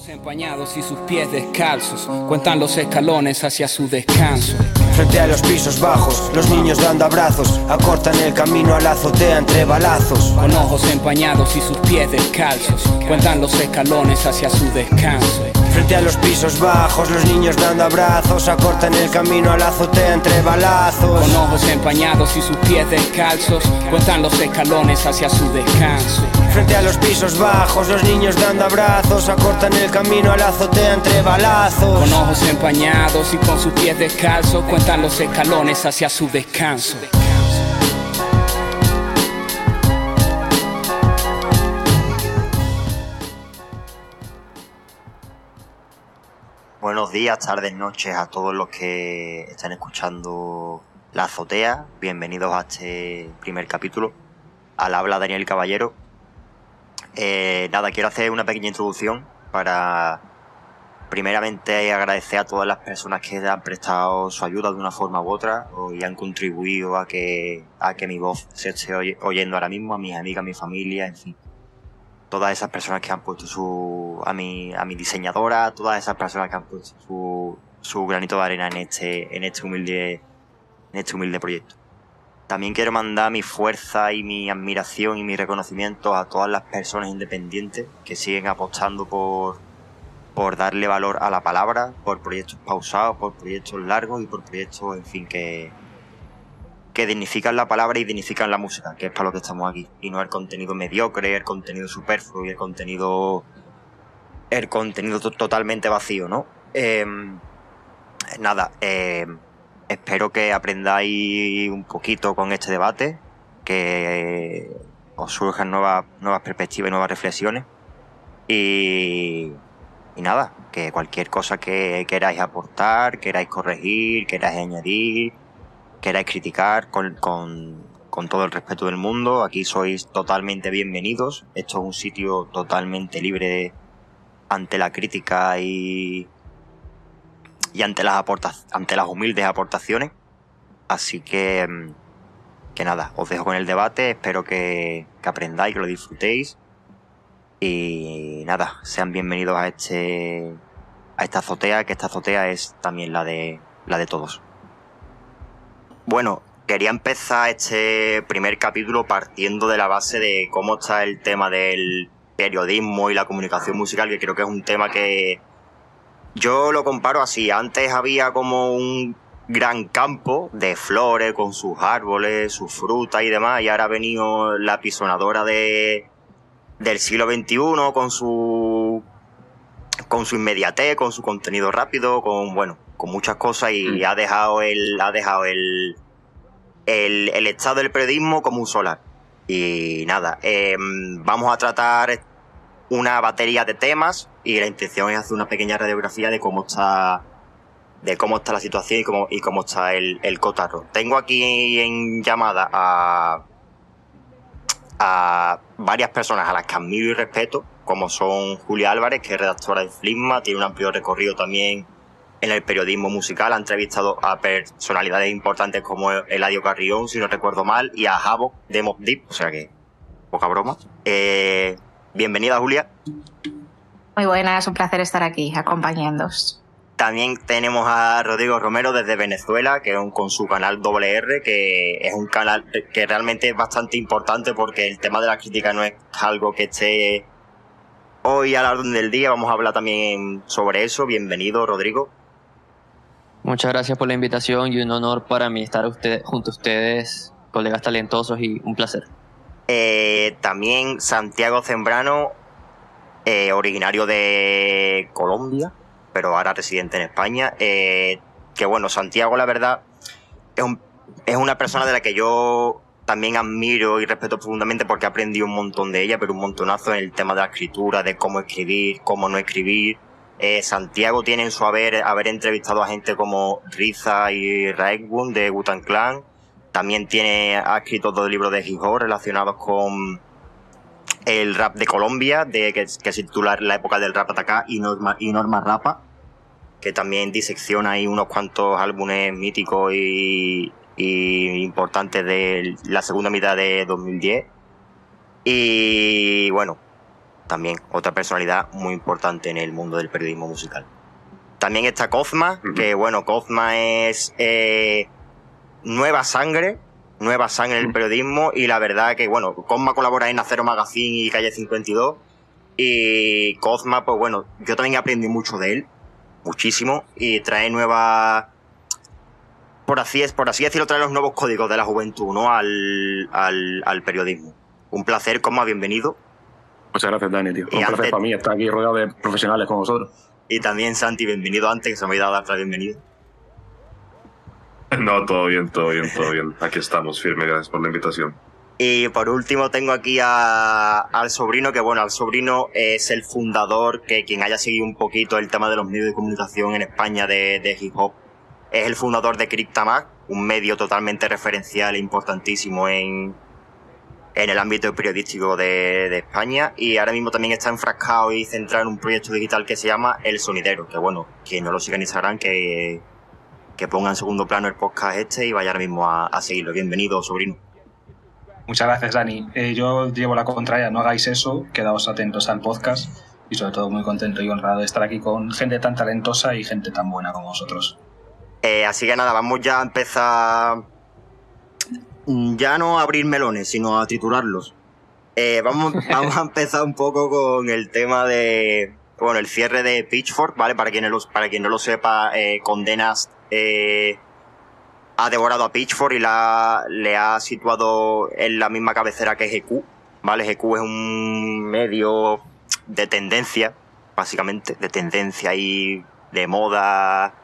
ojos empañados y sus pies descalzos cuentan los escalones hacia su descanso. Frente a los pisos bajos, los niños dando abrazos, acortan el camino a la azotea entre balazos. Con ojos empañados y sus pies descalzos cuentan los escalones hacia su descanso. Frente a los pisos bajos, los niños dando abrazos, acortan el camino a la azotea entre balazos. Con ojos empañados y sus pies descalzos cuentan los escalones hacia su descanso. Frente a los pisos bajos, los niños dando abrazos, acortan el camino a la azotea entre balazos. Con ojos empañados y con sus pies descalzos cuentan los escalones hacia su descanso. Días, tardes, noches a todos los que están escuchando La Azotea. Bienvenidos a este primer capítulo. Al habla Daniel Caballero. Eh, nada, quiero hacer una pequeña introducción para primeramente agradecer a todas las personas que han prestado su ayuda de una forma u otra y han contribuido a que, a que mi voz se esté oyendo ahora mismo, a mis amigas, a mi familia, en fin todas esas personas que han puesto su a mi a mi diseñadora todas esas personas que han puesto su, su granito de arena en este en este humilde en este humilde proyecto. También quiero mandar mi fuerza y mi admiración y mi reconocimiento a todas las personas independientes que siguen apostando por por darle valor a la palabra por proyectos pausados por proyectos largos y por proyectos en fin que que dignifican la palabra y dignifican la música, que es para lo que estamos aquí. Y no el contenido mediocre, el contenido superfluo y el contenido. el contenido totalmente vacío, ¿no? Em, nada, em, espero que aprendáis un poquito con este debate, que os surjan nuevas, nuevas perspectivas y nuevas reflexiones. Y, y nada, que cualquier cosa que queráis aportar, queráis corregir, queráis añadir, queráis criticar con, con, con, todo el respeto del mundo, aquí sois totalmente bienvenidos. Esto es un sitio totalmente libre ante la crítica y, y ante, las ante las humildes aportaciones. Así que, que nada, os dejo con el debate, espero que, que aprendáis, que lo disfrutéis. Y nada, sean bienvenidos a este a esta azotea, que esta azotea es también la de la de todos. Bueno, quería empezar este primer capítulo partiendo de la base de cómo está el tema del periodismo y la comunicación musical, que creo que es un tema que yo lo comparo así. Antes había como un gran campo de flores con sus árboles, sus frutas y demás, y ahora ha venido la pisonadora de, del siglo XXI con su con su inmediatez, con su contenido rápido, con bueno, con muchas cosas y mm. ha dejado el ha dejado el, el, el estado del periodismo como un solar. Y nada, eh, vamos a tratar una batería de temas y la intención es hacer una pequeña radiografía de cómo está de cómo está la situación y cómo, y cómo está el, el cotarro. Tengo aquí en llamada a, a varias personas a las que admiro y respeto, como son Julia Álvarez, que es redactora de Flisma, tiene un amplio recorrido también en el periodismo musical. Ha entrevistado a personalidades importantes como Eladio Carrión, si no recuerdo mal, y a Javo de Mob Deep, o sea que poca broma. Eh, bienvenida, Julia. Muy buena, es un placer estar aquí acompañándoos. También tenemos a Rodrigo Romero desde Venezuela, que es un, con su canal WR, que es un canal que realmente es bastante importante porque el tema de la crítica no es algo que esté hoy a la orden del día. Vamos a hablar también sobre eso. Bienvenido, Rodrigo. Muchas gracias por la invitación y un honor para mí estar usted, junto a ustedes, colegas talentosos y un placer. Eh, también Santiago Zembrano, eh, originario de Colombia, pero ahora residente en España. Eh, que bueno, Santiago, la verdad, es, un, es una persona de la que yo también admiro y respeto profundamente porque he aprendido un montón de ella, pero un montonazo en el tema de la escritura, de cómo escribir, cómo no escribir. Eh, Santiago tiene en su haber haber entrevistado a gente como Riza y Raekwon de Wutan Clan. También tiene, ha escrito dos libros de hip hop relacionados con el rap de Colombia, de, que, se titula La época del rap acá y Norma, y Norma Rapa, que también disecciona ahí unos cuantos álbumes míticos y, y importantes de la segunda mitad de 2010. Y bueno, también otra personalidad muy importante en el mundo del periodismo musical. También está Cosma, que bueno, Cosma es eh, nueva sangre, nueva sangre en el periodismo y la verdad que bueno, Cosma colabora en Acero Magazine y Calle 52 y Cosma, pues bueno, yo también aprendí mucho de él, muchísimo, y trae nuevas por así, es, por así decirlo, trae los nuevos códigos de la juventud ¿no? al, al, al periodismo. Un placer, Cosma, bienvenido. Muchas gracias, Dani, tío. Y Un antes- placer para mí estar aquí rodeado de profesionales como vosotros. Y también Santi, bienvenido antes, que se me ha olvidado darte la bienvenida. No, todo bien, todo bien, todo bien. Aquí estamos, firme, gracias por la invitación. Y por último tengo aquí a- al sobrino, que bueno, al sobrino es el fundador, que quien haya seguido un poquito el tema de los medios de comunicación en España de, de hip hop, es el fundador de Cryptamag, un medio totalmente referencial e importantísimo en, en el ámbito periodístico de, de España. Y ahora mismo también está enfrascado y centrado en un proyecto digital que se llama El Sonidero, que bueno, quien no lo siga en Instagram, que, que ponga en segundo plano el podcast este y vaya ahora mismo a, a seguirlo. Bienvenido, sobrino. Muchas gracias, Dani. Eh, yo llevo la contraria, no hagáis eso, quedaos atentos al podcast y sobre todo muy contento y honrado de estar aquí con gente tan talentosa y gente tan buena como vosotros. Eh, así que nada, vamos ya a empezar. mm, Ya no a abrir melones, sino a triturarlos. Eh, vamos, vamos a empezar un poco con el tema de. Bueno, el cierre de Pitchfork, ¿vale? Para quien no, lo- para quien no lo sepa, eh, Condenas eh, ha devorado a Pitchfork y la, le ha situado en la misma cabecera que GQ, ¿vale? GQ es un medio de tendencia, básicamente, de tendencia y de moda,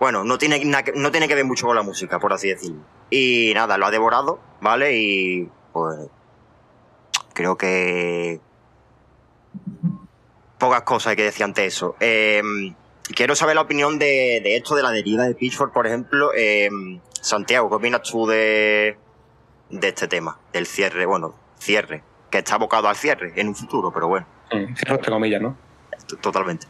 bueno, no tiene, no tiene que ver mucho con la música, por así decirlo. Y nada, lo ha devorado, ¿vale? Y pues creo que pocas cosas hay que decir ante eso. Eh, quiero saber la opinión de, de esto, de la deriva de Pitchfork, por ejemplo. Eh, Santiago, ¿qué opinas tú de, de este tema? Del cierre, bueno, cierre, que está abocado al cierre en un futuro, pero bueno, Mm, Cierro entre comillas, ¿no? totalmente.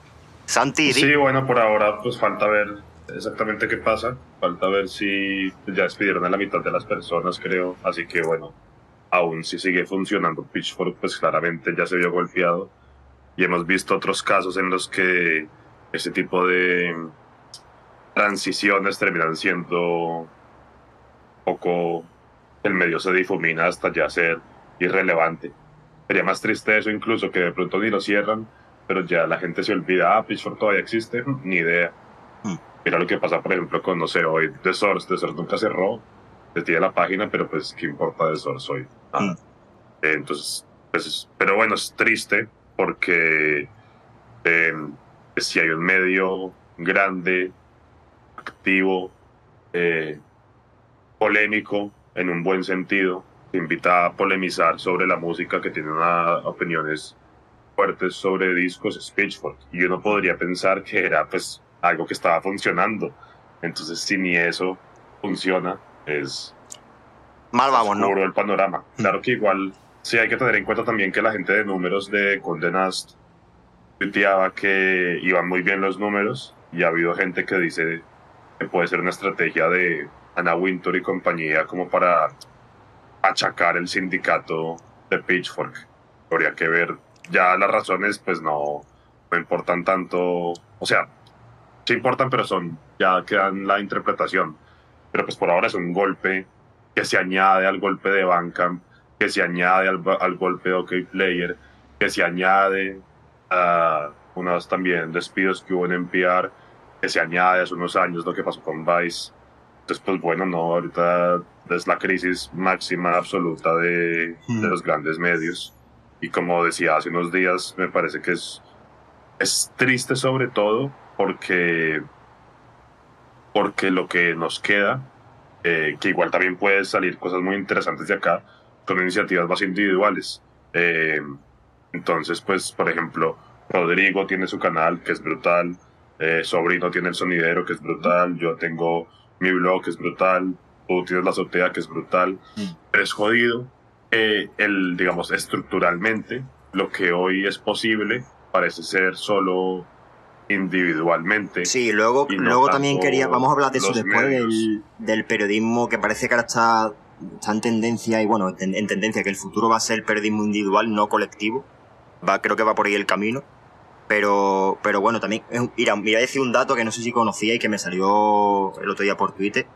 Santi, Sí, bueno, por ahora pues falta ver exactamente qué pasa. Falta ver si ya despidieron a la mitad de las personas, creo. Así que bueno, aún si sigue funcionando Pitchfork, pues claramente ya se vio golpeado. Y hemos visto otros casos en los que ese tipo de transiciones terminan siendo poco... El medio se difumina hasta ya ser irrelevante. Sería más triste eso incluso que de pronto ni lo cierran, pero ya la gente se olvida, ah, Pitchfork todavía existe, ni idea. Mm. Mira lo que pasa, por ejemplo, con, no sé, hoy The Source. The Source nunca cerró, se tiene la página, pero pues, ¿qué importa The Source hoy? Nada. Mm. Eh, Entonces, pues, pero bueno, es triste porque eh, si hay un medio grande, activo, eh, polémico, en un buen sentido, te invita a polemizar sobre la música que tiene una, opiniones fuertes sobre discos, es Pitchfork. Y uno podría pensar que era pues algo que estaba funcionando. Entonces, si ni eso funciona, es mal vamos, ¿no? el panorama. Claro que igual sí hay que tener en cuenta también que la gente de números de Condé Nast tuiteaba que iban muy bien los números y ha habido gente que dice que puede ser una estrategia de Anna Wintour y compañía como para achacar el sindicato de Pitchfork. Habría que ver ya las razones pues no, no importan tanto, o sea, sí importan pero son, ya quedan la interpretación. Pero pues por ahora es un golpe que se añade al golpe de Bandcamp, que se añade al, al golpe de OK Player, que se añade a unos también despidos que hubo en NPR, que se añade hace unos años lo que pasó con Vice. Entonces, pues bueno, no, ahorita es la crisis máxima absoluta de, de los grandes medios. Y como decía hace unos días, me parece que es, es triste sobre todo porque, porque lo que nos queda eh, que igual también puede salir cosas muy interesantes de acá con iniciativas más individuales. Eh, entonces, pues, por ejemplo, Rodrigo tiene su canal, que es brutal, eh, Sobrino tiene el sonidero, que es brutal, yo tengo mi blog, que es brutal, tú tienes la azotea, que es brutal, pero es jodido. Eh, el, digamos, estructuralmente, lo que hoy es posible parece ser solo individualmente. Sí, luego, no luego también quería, vamos a hablar de eso después del, del periodismo que parece que ahora está, está en tendencia y bueno, en, en tendencia que el futuro va a ser periodismo individual, no colectivo, va, creo que va por ahí el camino. Pero, pero bueno, también, mira, voy a decir un dato que no sé si conocía y que me salió el otro día por Twitter.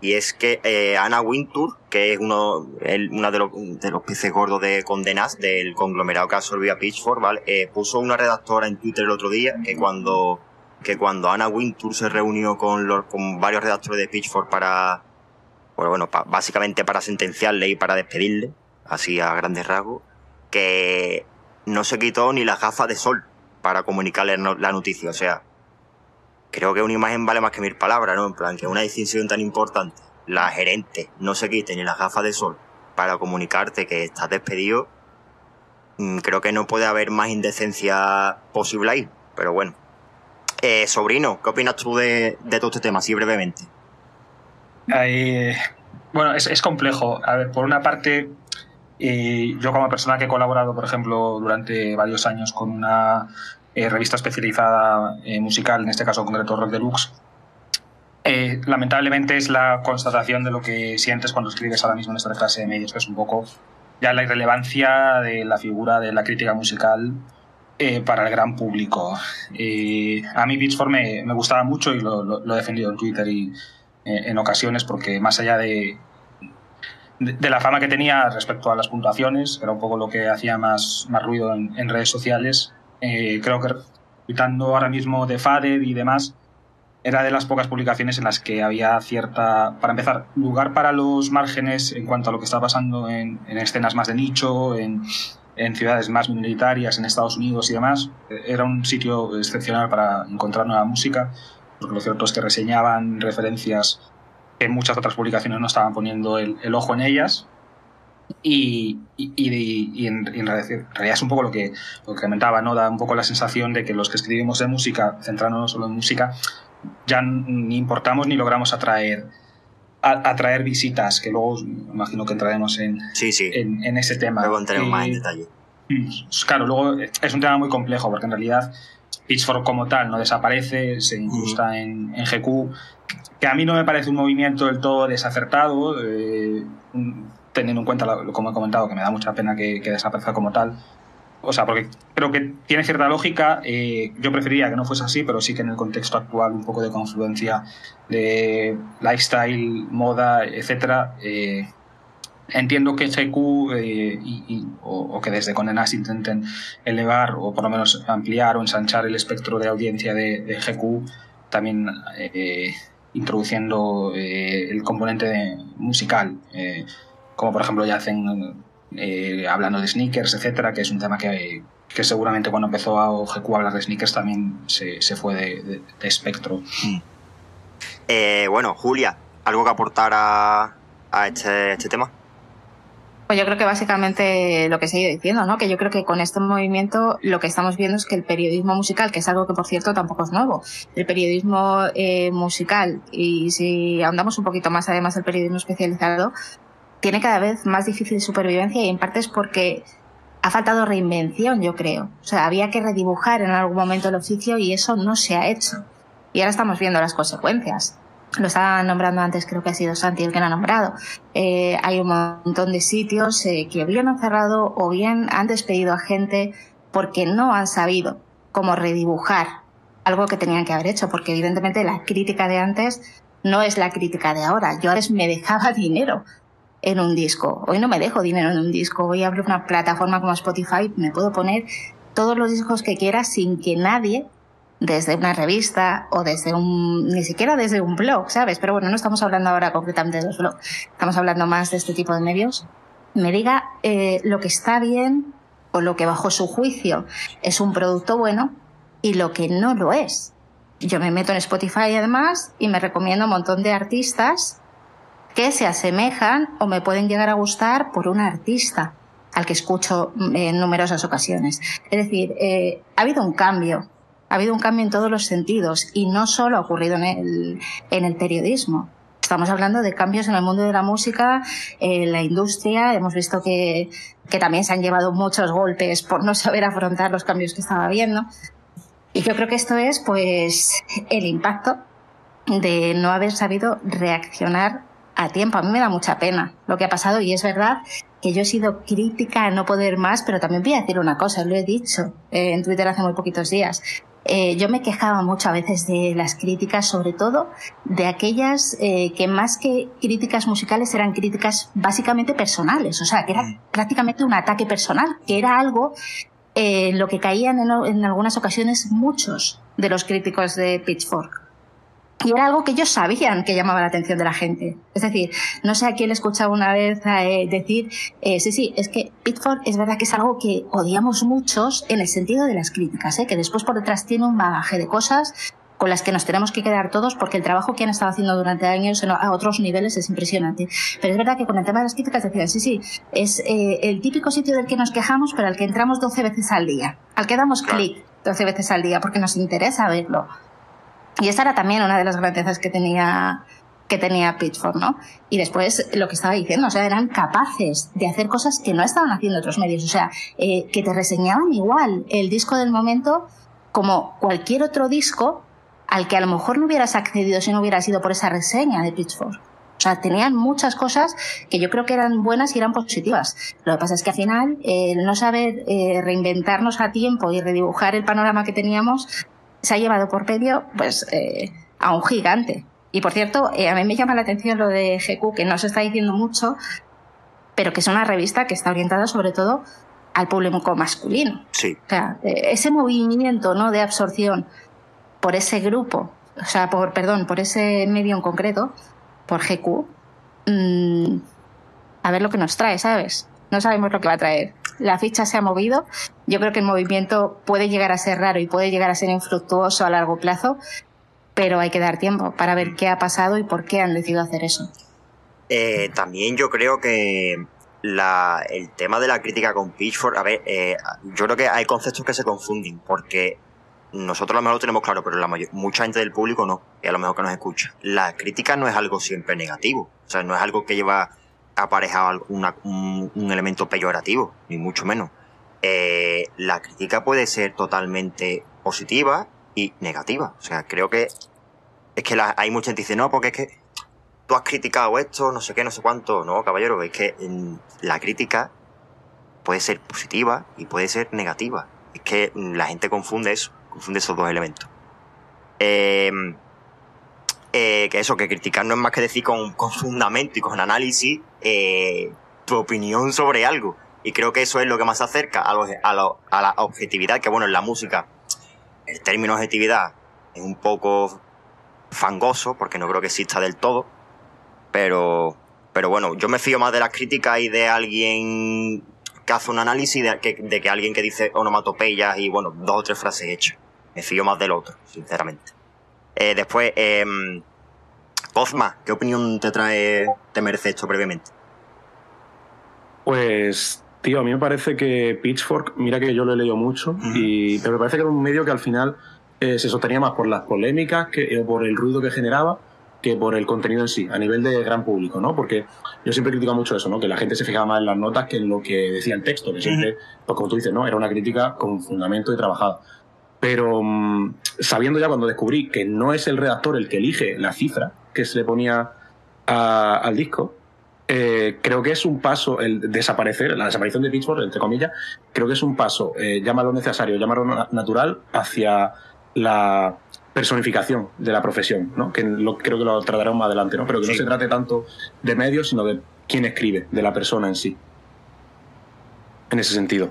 Y es que eh, Ana Wintour, que es uno, el, de, los, de los peces gordos de Condenas, del conglomerado que absorbió a Pitchfork, ¿vale? Eh, puso una redactora en Twitter el otro día que cuando, que cuando Ana Wintour se reunió con, los, con varios redactores de Pitchfork para, bueno, bueno básicamente para sentenciarle y para despedirle, así a grandes rasgos, que no se quitó ni las gafas de sol para comunicarle la noticia. O sea, creo que una imagen vale más que mil palabras, ¿no? En plan, que una decisión tan importante, la gerente no se quite ni las gafas de sol para comunicarte que estás despedido, mm, creo que no puede haber más indecencia posible ahí. Pero bueno. Eh, sobrino, ¿qué opinas tú de, todo este tema, así brevemente? bueno, es, complejo. A ver, por una parte, eh, yo como persona que he colaborado, por ejemplo, durante varios años con una eh, revista especializada eh, musical, en este caso concreto Rock Deluxe, eh, lamentablemente es la constatación de lo que sientes cuando escribes ahora mismo en esta clase de medios, que es un poco ya la irrelevancia de la figura de la crítica musical para el gran público. a mí Pitchfork me, me, gustaba mucho y lo, he defendido en Twitter y en ocasiones porque más allá de, de, la fama que tenía respecto a las puntuaciones, era un poco lo que hacía más, más ruido en redes sociales, eh, creo que quitando ahora mismo de Fader y demás, era de las pocas publicaciones en las que había cierta, para empezar, lugar para los márgenes en cuanto a lo que está pasando en, escenas más de nicho, en, ciudades más minoritarias, en Estados Unidos y demás. Era un sitio excepcional para encontrar nueva música, porque lo cierto es que reseñaban referencias que muchas otras publicaciones no estaban poniendo el ojo en ellas, y, en, realidad es un poco lo que, lo que comentaba, ¿no? Da un poco la sensación de que los que escribimos de música, centrándonos solo en música, ya ni importamos ni logramos atraer atraer visitas, que luego imagino que entraremos en, en, ese tema. Luego entraremos más en detalle. Mm, claro, luego es un tema muy complejo porque en realidad Pitchfork como tal no desaparece, se incrusta en, en, GQ, que a mí no me parece un movimiento del todo desacertado. Eh, teniendo en cuenta, lo, como he comentado, que me da mucha pena que, desaparezca como tal. O sea, porque creo que tiene cierta lógica. Eh, yo preferiría que no fuese así, pero sí que en el contexto actual, un poco de confluencia de lifestyle, moda, etcétera. Eh, entiendo que GQ eh, o, que desde Condenas intenten elevar o por lo menos ampliar o ensanchar el espectro de audiencia de, de GQ, también introduciendo el componente musical como por ejemplo ya hacen eh, hablando de sneakers, etcétera, que es un tema que, seguramente cuando empezó a GQ a hablar de sneakers también se, fue de, espectro. Mm. Eh, bueno, Julia, ¿algo que aportar a, este, este, tema? Pues yo creo que básicamente lo que se ha ido diciendo, ¿no? Que yo creo que con este movimiento lo que estamos viendo es que el periodismo musical, que es algo que por cierto tampoco es nuevo, el periodismo eh, musical, y si ahondamos un poquito más además el periodismo especializado, tiene cada vez más difícil supervivencia y en parte es porque ha faltado reinvención, yo creo. O sea, había que redibujar en algún momento el oficio y eso no se ha hecho. Y ahora estamos viendo las consecuencias. Lo estaba nombrando antes, creo que ha sido Santi el que lo ha nombrado. Eh, hay un montón de sitios eh, que bien han cerrado o bien han despedido a gente porque no han sabido cómo redibujar algo que tenían que haber hecho, porque evidentemente la crítica de antes no es la crítica de ahora. Yo antes me dejaba dinero en un disco. Hoy no me dejo dinero en un disco. Hoy abro una plataforma como Spotify, me puedo poner todos los discos que quiera sin que nadie, desde una revista o desde un, ni siquiera desde un blog, ¿sabes? Pero bueno, no estamos hablando ahora concretamente de los blogs, estamos hablando más de este tipo de medios. Me diga eh, lo que está bien o lo que bajo su juicio es un producto bueno y lo que no lo es. Yo me meto en Spotify además y me recomiendo un montón de artistas que se asemejan o me pueden llegar a gustar por un artista al que escucho mm, en numerosas ocasiones. Es decir, eh, ha habido un cambio, ha habido un cambio en todos los sentidos y no solo ha ocurrido en el, periodismo. Estamos hablando de cambios en el mundo de la música, en la industria. Hemos visto que, que también se han llevado muchos golpes por no saber afrontar los cambios que estaba habiendo. Y yo creo que esto es, pues, el impacto de no haber sabido reaccionar a tiempo. A mí me da mucha pena lo que ha pasado y es verdad que yo he sido crítica a no poder más, pero también voy a decir una cosa, lo he dicho eh, en Twitter hace muy poquitos días. Eh, yo me quejaba mucho a veces de las críticas, sobre todo de aquellas eh, que más que críticas musicales eran críticas básicamente personales, o sea, que era Mm. prácticamente un ataque personal, que era algo en lo que caían en, en algunas ocasiones muchos de los críticos de Pitchfork. Y era algo que ellos sabían que llamaba la atención de la gente. Es decir, no sé a quién le escuchaba una vez eh, decir, eh, sí, sí, es que Pitchfork es verdad que es algo que odiamos muchos en el sentido de las críticas, ¿eh? que después por detrás tiene un bagaje de cosas con las que nos tenemos que quedar todos porque el trabajo que han estado haciendo durante años a otros niveles es impresionante. Pero es verdad que con el tema de las críticas decían, sí, sí, es eh, el típico sitio del que nos quejamos, pero al que entramos 12 veces al día, al que damos clic 12 veces al día porque nos interesa verlo. Y esa era también una de las grandezas que tenía que tenía Pitchfork, ¿no? Y después lo que estaba diciendo, o sea, eran capaces de hacer cosas que no estaban haciendo otros medios, o sea, eh, que te reseñaban igual el disco del momento como cualquier otro disco al que a lo mejor no hubieras accedido si no hubiera sido por esa reseña de Pitchfork. O sea, tenían muchas cosas que yo creo que eran buenas y eran positivas. Lo que pasa es que al final, eh, el no saber eh, reinventarnos a tiempo y redibujar el panorama que teníamos, se ha llevado por medio pues, eh, a un gigante. Y por cierto, eh, a mí me llama la atención lo de GQ, que no se está diciendo mucho, pero que es una revista que está orientada sobre todo al público masculino. Sí. O sea, eh, ese movimiento ¿no? de absorción por ese grupo, o sea, por, perdón, por ese medio en concreto, por GQ, mm, a ver lo que nos trae, ¿sabes? No sabemos lo que va a traer. La ficha se ha movido. Yo creo que el movimiento puede llegar a ser raro y puede llegar a ser infructuoso a largo plazo, pero hay que dar tiempo para ver qué ha pasado y por qué han decidido hacer eso. Eh, también yo creo que la, el tema de la crítica con Pitchfork, a ver, eh, yo creo que hay conceptos que se confunden, porque nosotros a lo mejor lo tenemos claro, pero la mayor, mucha gente del público no, y a lo mejor que nos escucha. La crítica no es algo siempre negativo, o sea, no es algo que lleva aparejado un, elemento peyorativo, ni mucho menos. Eh, la crítica puede ser totalmente positiva y negativa, o sea, creo que es que hay mucha gente que dice, no, porque es que tú has criticado esto, no sé qué, no sé cuánto. No, caballero, es que mm, la crítica puede ser positiva y puede ser negativa. Es que mm, la gente confunde eso, confunde esos dos elementos. Eh, eh, que eso, que criticar no es más que decir con, con fundamento y con análisis eh, tu opinión sobre algo. Y creo que eso es lo que más acerca a, lo- a, lo- a la objetividad, que bueno, en la música el término objetividad es un poco fangoso, porque no creo que exista del todo. Pero, pero bueno, yo me fío más de las críticas y de alguien que hace un análisis de que, de que alguien que dice onomatopeyas y bueno, dos o tres frases hechas. Me fío más del otro, sinceramente. Eh, después, eh, Cosma, ¿qué opinión te trae, te merece esto brevemente? Pues, tío, a mí me parece que Pitchfork, mira que yo lo he leído mucho, y, pero me parece que era un medio que al final eh, se sostenía más por las polémicas, que, o por el ruido que generaba, que por el contenido en sí, a nivel de gran público, ¿no? Porque yo siempre critico mucho eso, ¿no? Que la gente se fijaba más en las notas que en lo que decía el texto, que siempre, pues como tú dices, ¿no? Era una crítica con fundamento y trabajada. Pero mm, sabiendo ya cuando descubrí que no es el redactor el que elige la cifra que se le ponía a- al disco, eh, creo que es un paso, el desaparecer, la desaparición de Pitchfork, entre comillas, creo que es un paso, eh, llámalo necesario, llámalo na- natural, hacia la personificación de la profesión, ¿no? Que lo, creo que lo trataremos más adelante, ¿no? Pero que Sí. no se trate tanto de medios, sino de quién escribe, de la persona en sí. En ese sentido.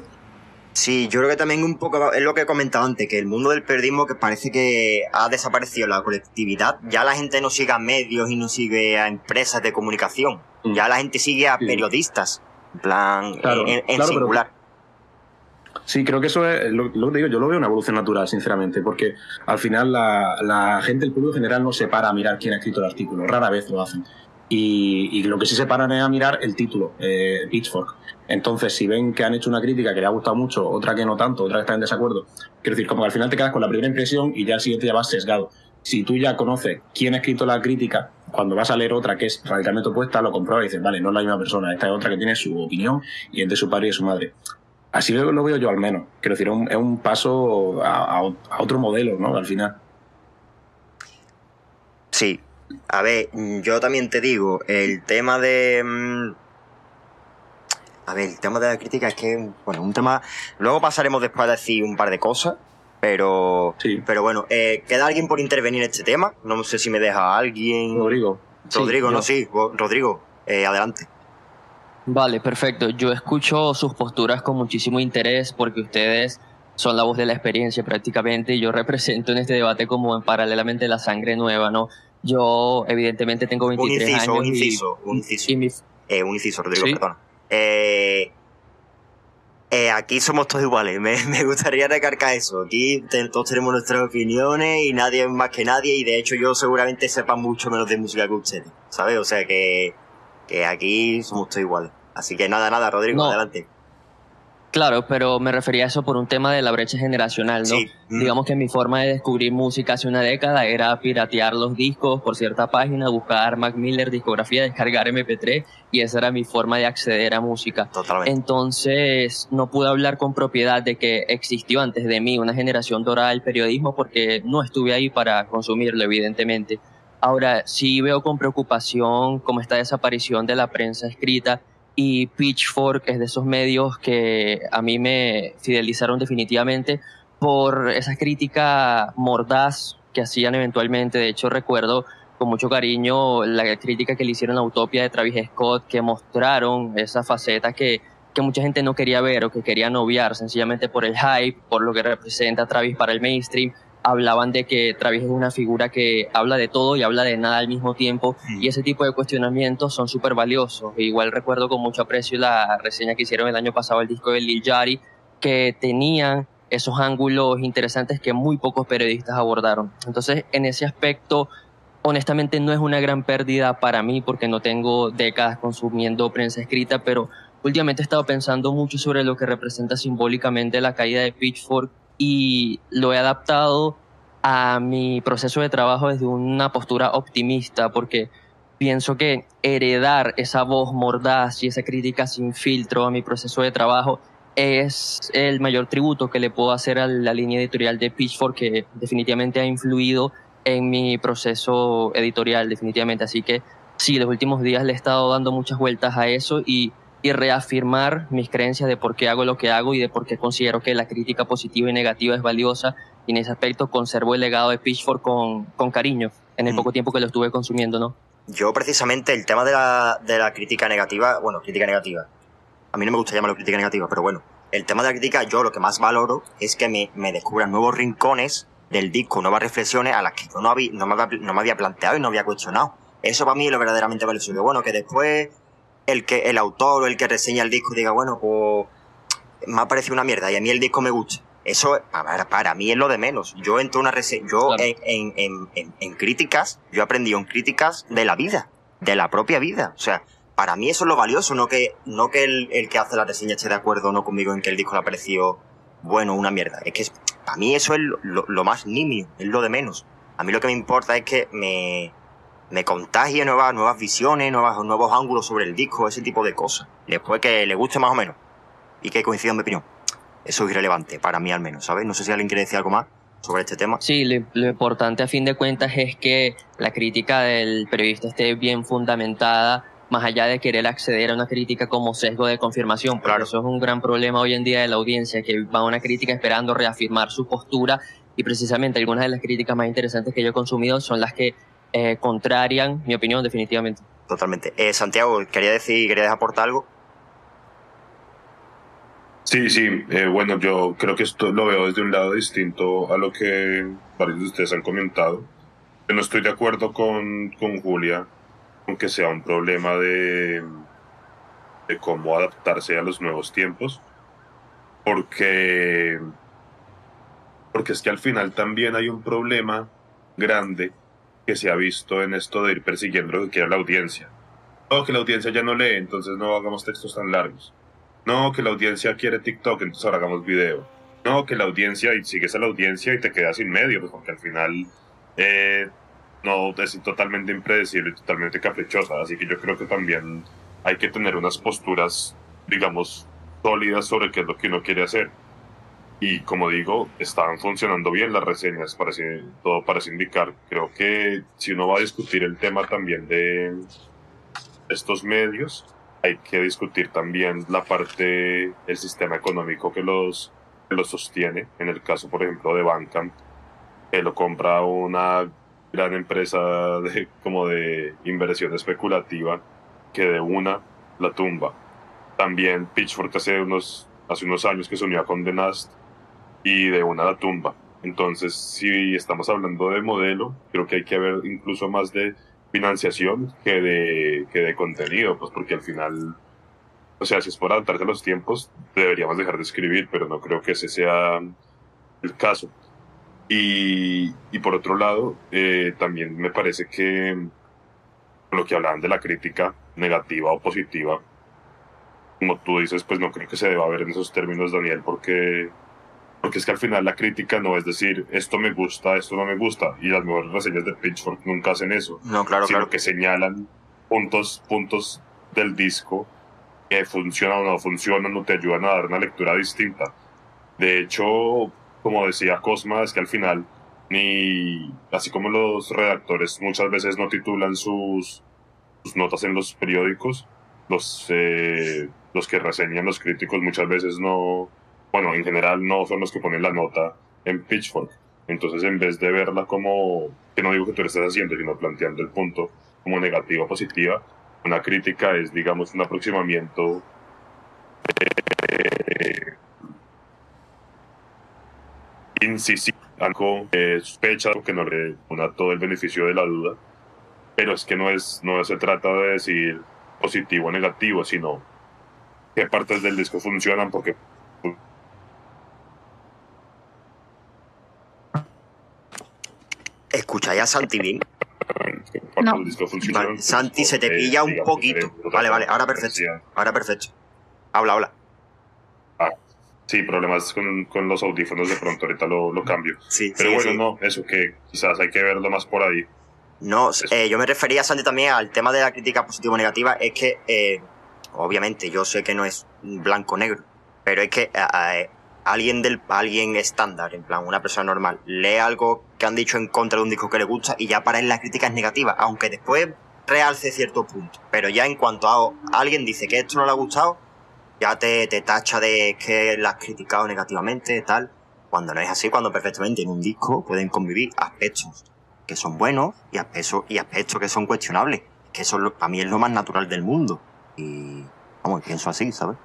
Sí, yo creo que también un poco es lo que he comentado antes, que el mundo del periodismo que parece que ha desaparecido la colectividad, ya la gente no sigue a medios y no sigue a empresas de comunicación, Mm. ya la gente sigue a periodistas, en plan, Claro, en, en claro, pero- singular. Sí, creo que eso es lo, lo que te digo, yo lo veo una evolución natural, sinceramente, porque al final la, la gente, el público en general, no se para a mirar quién ha escrito el artículo, rara vez lo hacen. Y, lo que sí se paran es a mirar el título, eh, Pitchfork. Entonces, si ven que han hecho una crítica que le ha gustado mucho, otra que no tanto, otra que está en desacuerdo, quiero decir, como que al final te quedas con la primera impresión y ya el siguiente ya vas sesgado. Si tú ya conoces quién ha escrito la crítica, cuando vas a leer otra que es radicalmente opuesta, lo compruebas y dices, vale, no es la misma persona, esta es otra que tiene su opinión y es de su padre y de su madre. Así lo, veo yo al menos. Quiero decir, es un paso a otro modelo, ¿no? Al final. Sí, A ver, yo también te digo, el tema de... mm, A ver, el tema de la crítica es que, bueno, un tema... Luego pasaremos después a decir un par de cosas, pero... Sí. Pero bueno, eh, ¿queda alguien por intervenir en este tema? No sé si me deja alguien... Rodrigo. Rodrigo, Sí, no, yo. sí. Ro- Rodrigo, eh, adelante. Vale, perfecto. Yo escucho sus posturas con muchísimo interés porque ustedes son la voz de la experiencia prácticamente y yo represento en este debate como en paralelamente la sangre nueva, ¿no? Yo evidentemente tengo Un 23 inciso, años un y- inciso, un inciso. y mi, Eh, un inciso, Rodrigo, Sí. perdona. Eh, eh, aquí somos todos iguales. Me, me gustaría recargar eso. Aquí todos tenemos nuestras opiniones y nadie es más que nadie. Y de hecho, yo seguramente sepa mucho menos de música que ustedes. ¿Sabes? O sea que, que aquí somos todos iguales. Así que nada, nada, Rodrigo, No. adelante. Claro, pero me refería a eso por un tema de la brecha generacional, ¿no? Sí. Mm. Digamos que mi forma de descubrir música hace una década era piratear los discos por cierta página, buscar Mac Miller, discografía, descargar MP3 y esa era mi forma de acceder a música. Totalmente. Entonces no pude hablar con propiedad de que existió antes de mí una generación dorada del periodismo porque no estuve ahí para consumirlo, evidentemente. Ahora sí veo con preocupación cómo esta desaparición de la prensa escrita y Pitchfork es de esos medios que a mí me fidelizaron definitivamente por esa crítica mordaz que hacían eventualmente. De hecho, recuerdo con mucho cariño la crítica que le hicieron a Utopia de Travis Scott, que mostraron esa faceta que, que mucha gente no quería ver o que querían obviar, sencillamente por el hype, por lo que representa Travis para el mainstream. Hablaban de que Travis es una figura que habla de todo y habla de nada al mismo tiempo, y ese tipo de cuestionamientos son súper valiosos. Igual recuerdo con mucho aprecio la reseña que hicieron el año pasado el disco de Lil Yachty, que tenían esos ángulos interesantes que muy pocos periodistas abordaron. Entonces, en ese aspecto, honestamente no es una gran pérdida para mí porque no tengo décadas consumiendo prensa escrita, pero últimamente he estado pensando mucho sobre lo que representa simbólicamente la caída de Pitchfork y lo he adaptado a mi proceso de trabajo desde una postura optimista porque pienso que heredar esa voz mordaz y esa crítica sin filtro a mi proceso de trabajo es el mayor tributo que le puedo hacer a la línea editorial de Pitchfork que definitivamente ha influido en mi proceso editorial, definitivamente. Así que sí, los últimos días le he estado dando muchas vueltas a eso y, y reafirmar mis creencias de por qué hago lo que hago y de por qué considero que la crítica positiva y negativa es valiosa. Y en ese aspecto conservo el legado de Pitchfork con, con cariño en el Mm. poco tiempo que lo estuve consumiendo, ¿no? Yo precisamente el tema de la, de la crítica negativa, bueno, crítica negativa. A mí no me gusta llamarlo crítica negativa, pero bueno. El tema de la crítica, yo lo que más valoro es que me, me descubran nuevos rincones del disco, nuevas reflexiones a las que yo no, había, no, me, había, no me había planteado y no había cuestionado. Eso para mí es lo verdaderamente valioso. Bueno, que después el que el autor o el que reseña el disco diga, bueno, pues me ha parecido una mierda y a mí el disco me gusta. Eso para, para mí es lo de menos. Yo entro una reseña, yo Claro. en, en, en, en, en críticas, yo he aprendido en críticas de la vida, de la propia vida. O sea, para mí eso es lo valioso, no que, no que el, el que hace la reseña esté de acuerdo o no conmigo en que el disco le ha parecido bueno o una mierda. Es que es- para mí eso es lo, lo- lo más nimio, es lo de menos. A mí lo que me importa es que me, me contagie nuevas, nuevas visiones, nuevas, nuevos ángulos sobre el disco, ese tipo de cosas. Después que le guste más o menos y que coincida en mi opinión. Eso es irrelevante, para mí al menos, ¿sabes? No sé si alguien quiere decir algo más sobre este tema. Sí, lo, lo importante a fin de cuentas es que la crítica del periodista esté bien fundamentada, más allá de querer acceder a una crítica como sesgo de confirmación, porque Claro. eso es un gran problema hoy en día de la audiencia, que va a una crítica esperando reafirmar su postura y precisamente algunas de las críticas más interesantes que yo he consumido son las que eh, contrarian mi opinión definitivamente. Totalmente. Eh, Santiago, quería decir, querías aportar algo. Sí, sí, eh, bueno, yo creo que esto lo veo desde un lado distinto a lo que varios de ustedes han comentado. Yo no estoy de acuerdo con, con Julia, con que sea un problema de, de cómo adaptarse a los nuevos tiempos, porque, porque es que al final también hay un problema grande que se ha visto en esto de ir persiguiendo lo que quiera la audiencia. No, que la audiencia ya no lee, entonces no hagamos textos tan largos. No, que la audiencia quiere TikTok, entonces ahora hagamos video. No, que la audiencia, y sigues a la audiencia y te quedas sin medio, pues porque al final eh, no es totalmente impredecible y totalmente caprichosa. Así que yo creo que también hay que tener unas posturas, digamos, sólidas sobre qué es lo que uno quiere hacer. Y como digo, estaban funcionando bien las reseñas, parece, todo parece indicar. Creo que si uno va a discutir el tema también de estos medios, hay que discutir también la parte del sistema económico que los, que los sostiene. En el caso, por ejemplo, de Bandcamp, que lo compra una gran empresa de, como de inversión especulativa que de una la tumba. También Pitchfork hace unos, hace unos años que se unió a Condé Nast y de una tumba. Entonces, si estamos hablando de modelo, creo que hay que ver incluso más de financiación que de, que de contenido, pues porque al final, o sea, si es por adaptarse a los tiempos, deberíamos dejar de escribir, pero no creo que ese sea el caso. Y, y por otro lado, eh, también me parece que lo que hablaban de la crítica negativa o positiva, como tú dices, pues no creo que se deba ver en esos términos, Daniel, porque porque es que al final la crítica no es decir esto me gusta, esto no me gusta, y las mejores reseñas de Pitchfork nunca hacen eso, No, claro, sino claro. que señalan puntos, puntos del disco que funcionan o no funcionan o te ayudan a dar una lectura distinta. De hecho, como decía Cosma, es que al final, ni así como los redactores muchas veces no titulan sus, sus notas en los periódicos, los, eh, los que reseñan los críticos muchas veces no, bueno, en general no son los que ponen la nota en Pitchfork. Entonces, en vez de verla como, que no digo que tú lo estés haciendo, sino planteando el punto como negativa o positiva, una crítica es, digamos, un aproximamiento eh, incisivo, eh, sospecha, que no le da todo el beneficio de la duda, pero es que no, es, no se trata de decir positivo o negativo, sino qué partes del disco funcionan, porque ¿Escucháis a Santi bien? No. Vale, Santi, se te pilla un poquito. Vale, vale, ahora perfecto. Ahora perfecto. Habla, habla. Ah, sí, problemas con, con los audífonos de pronto, ahorita lo, lo cambio. Sí, Pero sí, bueno, sí. no, eso que quizás hay que verlo más por ahí. No, eh, yo me refería, Santi, también al tema de la crítica positiva o negativa. Es que, eh, obviamente, yo sé que no es blanco-negro, pero es que eh, alguien del alguien estándar, en plan, una persona normal, lee algo que han dicho en contra de un disco que le gusta y ya para él la crítica es negativa, aunque después realce cierto punto. Pero ya en cuanto a alguien dice que esto no le ha gustado, ya te, te tacha de que la has criticado negativamente, tal. Cuando no es así, cuando perfectamente en un disco pueden convivir aspectos que son buenos y aspectos, y aspectos que son cuestionables. Que eso para mí es lo más natural del mundo. Y vamos, pienso así, ¿sabes?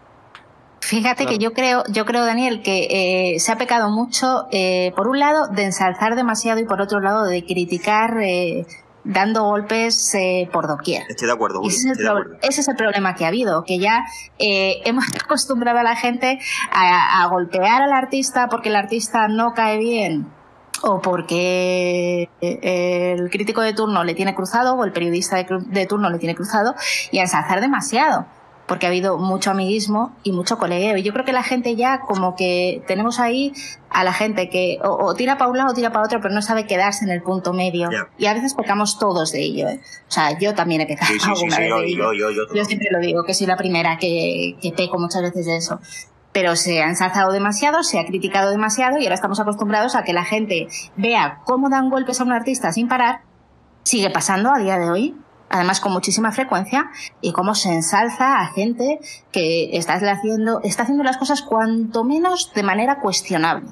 Fíjate que yo creo, yo creo, Daniel, que eh, se ha pecado mucho, eh, por un lado, de ensalzar demasiado y por otro lado, de criticar eh, dando golpes eh, por doquier. Estoy de acuerdo, Julio, ese es, el estoy de pro- acuerdo. ese es el problema que ha habido, que ya eh, hemos acostumbrado a la gente a, a golpear al artista porque el artista no cae bien o porque eh, el crítico de turno le tiene cruzado o el periodista de, de turno le tiene cruzado y a ensalzar demasiado porque ha habido mucho amiguismo y mucho colegueo. Y yo creo que la gente ya como que tenemos ahí a la gente que o, o tira para un lado o tira para otro, pero no sabe quedarse en el punto medio. Ya. Y a veces pecamos todos de ello. ¿eh? O sea, yo también he pecado Sí, sí, alguna sí, vez yo, de ello. yo, yo, yo, Yo siempre lo digo, que soy la primera que, que peco muchas veces de eso. Pero se ha ensalzado demasiado, se ha criticado demasiado y ahora estamos acostumbrados a que la gente vea cómo dan golpes a un artista sin parar. Sigue pasando a día de hoy, además con muchísima frecuencia, y cómo se ensalza a gente que está haciendo, está haciendo las cosas cuanto menos de manera cuestionable.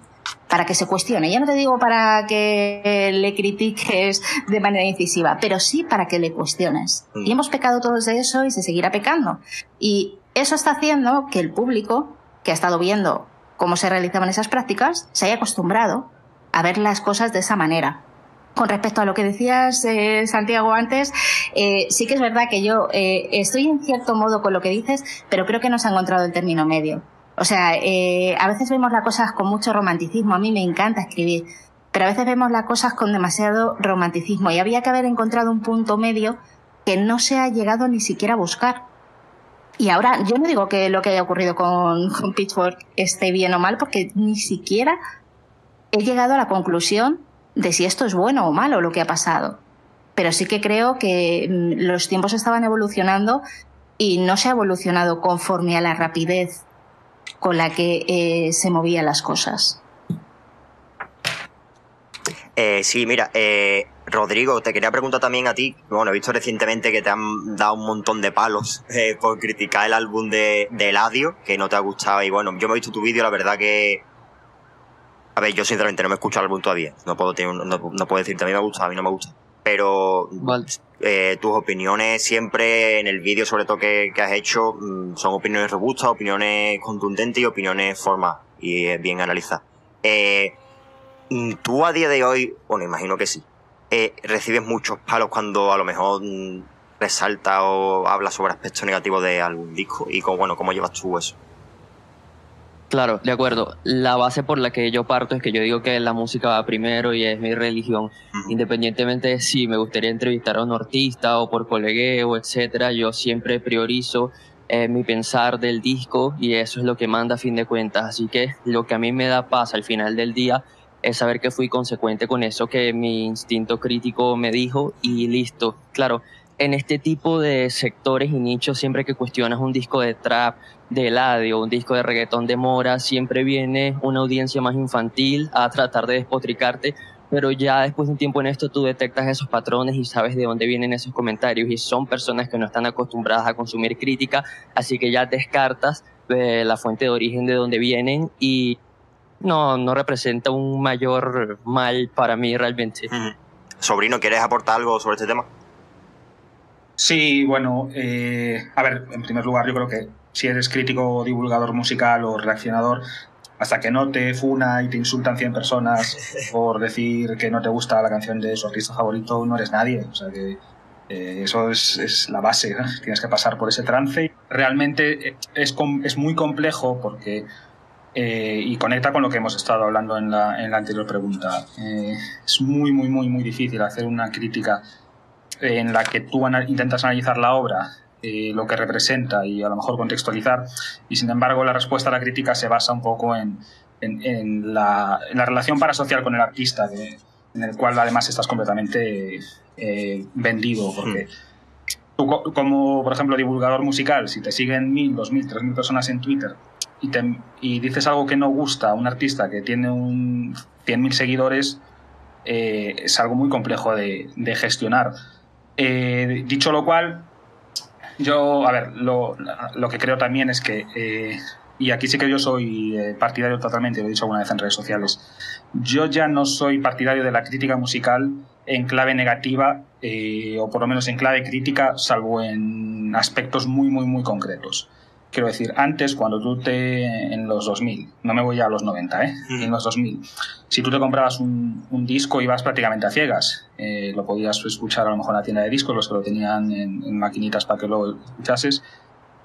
Para que se cuestione. Ya no te digo para que le critiques de manera incisiva, pero sí para que le cuestiones. Mm. Y hemos pecado todos de eso y se seguirá pecando. Y eso está haciendo que el público, que ha estado viendo cómo se realizaban esas prácticas, se haya acostumbrado a ver las cosas de esa manera. Con respecto a lo que decías, eh, Santiago, antes, eh, sí que es verdad que yo eh, estoy en cierto modo con lo que dices, pero creo que no se ha encontrado el término medio. O sea, eh, a veces vemos las cosas con mucho romanticismo, a mí me encanta escribir, pero a veces vemos las cosas con demasiado romanticismo y había que haber encontrado un punto medio que no se ha llegado ni siquiera a buscar. Y ahora, yo no digo que lo que haya ocurrido con, con Pitchfork esté bien o mal, porque ni siquiera he llegado a la conclusión de si esto es bueno o malo lo que ha pasado. Pero sí que creo que mm, los tiempos estaban evolucionando y no se ha evolucionado conforme a la rapidez con la que eh, se movían las cosas. Eh, sí, mira, eh, Rodrigo, te quería preguntar también a ti. Bueno, he visto recientemente que te han dado un montón de palos por criticar el álbum de, de Eladio, que no te ha gustado. Y bueno, yo me he visto tu vídeo, la verdad que. A ver, yo sinceramente no me he escuchado el álbum todavía. No puedo, tener, no, no puedo decirte a mí me gusta, a mí no me gusta. Pero Vale. eh, tus opiniones siempre en el vídeo, sobre todo que, que has hecho, mm, son opiniones robustas, opiniones contundentes y opiniones formadas y eh, bien analizadas. Eh, mm, tú a día de hoy, bueno, imagino que sí, eh, recibes muchos palos cuando a lo mejor mm, resalta o habla sobre aspectos negativos de algún disco y cómo, bueno, cómo llevas tú eso. Claro, de acuerdo. La base por la que yo parto es que yo digo que la música va primero y es mi religión. Independientemente de si me gustaría entrevistar a un artista o por colegueo, etcétera, yo siempre priorizo eh, mi pensar del disco y eso es lo que manda a fin de cuentas. Así que lo que a mí me da paz al final del día es saber que fui consecuente con eso que mi instinto crítico me dijo y listo. Claro, en este tipo de sectores y nichos, siempre que cuestionas un disco de trap, de Eladio, un disco de reggaetón de Mora, siempre viene una audiencia más infantil a tratar de despotricarte, pero ya después de un tiempo en esto tú detectas esos patrones y sabes de dónde vienen esos comentarios y son personas que no están acostumbradas a consumir crítica, así que ya descartas eh, la fuente de origen de dónde vienen y no, no representa un mayor mal para mí realmente. Sobrino, ¿quieres aportar algo sobre este tema? Sí, bueno, eh, a ver, en primer lugar, yo creo que si eres crítico, divulgador musical o reaccionador, hasta que no te funa y te insultan 100 personas por decir que no te gusta la canción de su artista favorito, no eres nadie. O sea que eh, eso es, es, la base, ¿no? tienes que pasar por ese trance. Realmente es, es muy complejo porque, eh, y conecta con lo que hemos estado hablando en la, en la anterior pregunta, eh, es muy, muy, muy, muy difícil hacer una crítica en la que tú intentas analizar la obra eh, lo que representa y a lo mejor contextualizar. Y sin embargo, la respuesta a la crítica se basa un poco en, en, en, la, en la, relación parasocial con el artista, de, en el cual además estás completamente eh, vendido. Porque tú, como por ejemplo divulgador musical, si te siguen mil, dos mil, tres mil personas en Twitter y, te, y dices algo que no gusta a un artista que tiene un 100.000 seguidores, eh, es algo muy complejo de, de gestionar. Eh, dicho lo cual, yo, a ver, lo, que creo también es que, eh, y aquí sí que yo soy eh, partidario totalmente, lo he dicho alguna vez en redes sociales, yo ya no soy partidario de la crítica musical en clave negativa, eh, o por lo menos en clave crítica, salvo en aspectos muy, muy, muy concretos. Quiero decir, antes, cuando tú te. en los 2000, no me voy a los 90, ¿eh? En los 2000, si tú te comprabas un, un disco, ibas prácticamente a ciegas. Eh, lo podías escuchar a lo mejor en la tienda de discos, los que lo tenían en, en maquinitas para que lo escuchases,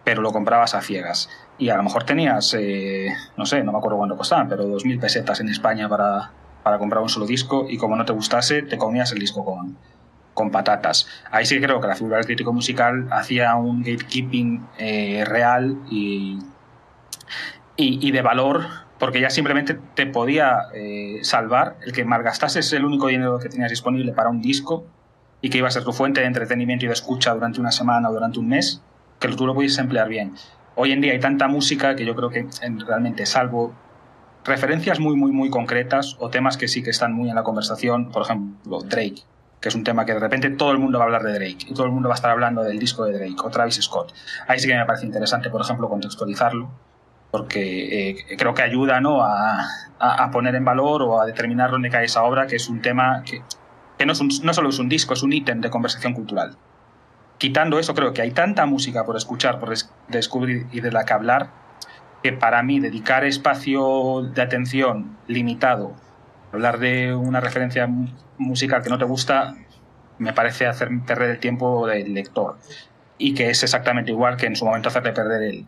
pero lo comprabas a ciegas. Y a lo mejor tenías, eh, no sé, no me acuerdo cuánto costaban, pero 2.000 pesetas en España para, para comprar un solo disco, y como no te gustase, te comías el disco con, con patatas. Ahí sí creo que la figura del crítico musical hacía un gatekeeping eh, real y, y, de valor, porque ya simplemente te podía eh, salvar el que malgastases el único dinero que tenías disponible para un disco y que iba a ser tu fuente de entretenimiento y de escucha durante una semana o durante un mes, que tú lo pudieses emplear bien. Hoy en día hay tanta música que yo creo que realmente, salvo referencias muy, muy, muy concretas o temas que sí que están muy en la conversación, por ejemplo, Drake, que es un tema que de repente todo el mundo va a hablar de Drake y todo el mundo va a estar hablando del disco de Drake o Travis Scott. Ahí sí que me parece interesante, por ejemplo, contextualizarlo, porque eh, creo que ayuda ¿no? a, a, poner en valor o a determinar dónde cae esa obra, que es un tema que, que no, es no solo es un disco, es un ítem de conversación cultural. Quitando eso, creo que hay tanta música por escuchar, por descubrir y de la que hablar, que para mí dedicar espacio de atención limitado, hablar de una referencia musical que no te gusta me parece hacer perder el tiempo del lector y que es exactamente igual que en su momento hacerle perder el,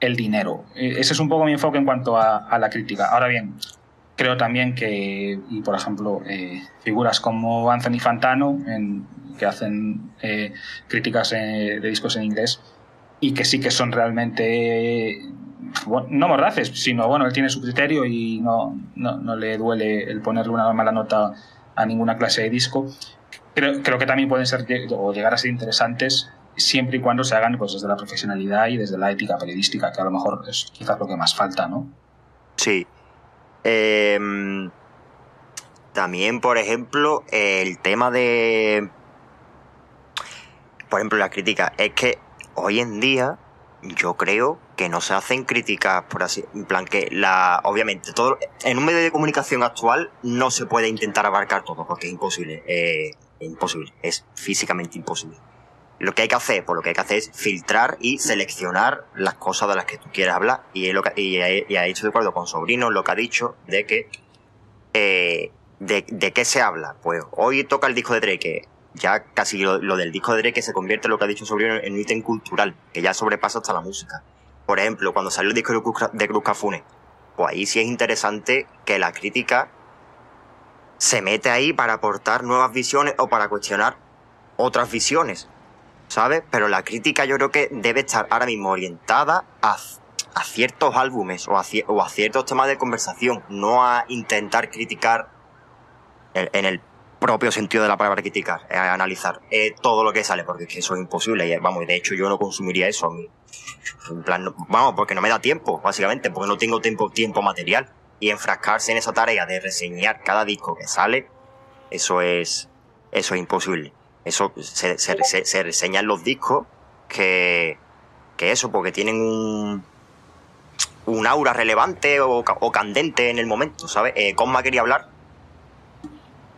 el dinero. Ese es un poco mi enfoque en cuanto a, la crítica. Ahora bien, creo también que, y por ejemplo, eh, figuras como Anthony Fantano, en, que hacen eh, críticas eh, de discos en inglés, y que sí que son realmente bueno, no mordaces, sino bueno, él tiene su criterio y no, no, no, le duele el ponerle una mala nota a ninguna clase de disco. Creo, creo que también pueden ser o llegar a ser interesantes siempre y cuando se hagan pues, desde la profesionalidad y desde la ética periodística, que a lo mejor es quizás lo que más falta, ¿no? Sí. Em, también, por ejemplo, el tema de. Por ejemplo, la crítica. Es que hoy en día yo creo que no se hacen críticas por así. En plan, que la. Obviamente, todo. En un medio de comunicación actual no se puede intentar abarcar todo, porque es imposible. Eh, imposible. Es físicamente imposible. Lo que hay que hacer, pues lo que hay que hacer es filtrar y seleccionar las cosas de las que tú quieres hablar. Y, es lo que, y, y de acuerdo con Sobrino lo que ha dicho de que eh, de, de, qué se habla? Pues hoy toca el disco de Drake, ya casi lo, lo, del disco de Drake se convierte, lo que ha dicho Sobrino, en un ítem cultural, que ya sobrepasa hasta la música. Por ejemplo, cuando salió el disco de Cruz, Cafune, pues ahí sí es interesante que la crítica se mete ahí para aportar nuevas visiones o para cuestionar otras visiones, ¿sabes? Pero la crítica yo creo que debe estar ahora mismo orientada a, a ciertos álbumes o a ciertos temas de conversación, no a intentar criticar en el propio sentido de la palabra criticar, eh, analizar eh, todo lo que sale, porque es que eso es imposible. Y, vamos, de hecho yo no consumiría eso. En plan, vamos, porque no me da tiempo, básicamente, porque no tengo tiempo, tiempo material. Y enfrascarse en esa tarea de reseñar cada disco que sale, eso es, eso es imposible. Eso se, se, se, se reseñan los discos que, que eso, porque tienen un, un aura relevante o, o candente en el momento, ¿sabes? Eh, Cosma quería hablar.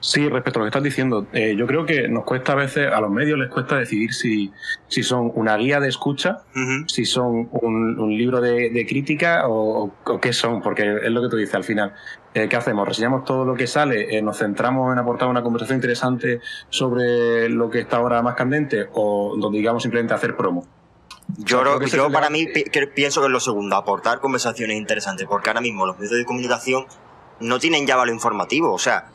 Sí, respecto a lo que estás diciendo, eh, yo creo que nos cuesta a veces, a los medios les cuesta decidir si, si son una guía de escucha, uh -huh. si son un, un libro de, de crítica o, o, qué son, porque es lo que tú dices al final. Eh, ¿Qué hacemos? ¿Reseñamos todo lo que sale? Eh, ¿Nos centramos en aportar una conversación interesante sobre lo que está ahora más candente? ¿O nos digamos simplemente hacer promo? Yo, creo, yo para mí pi pienso que es lo segundo, aportar conversaciones interesantes, porque ahora mismo los medios de comunicación no tienen ya valor informativo, o sea,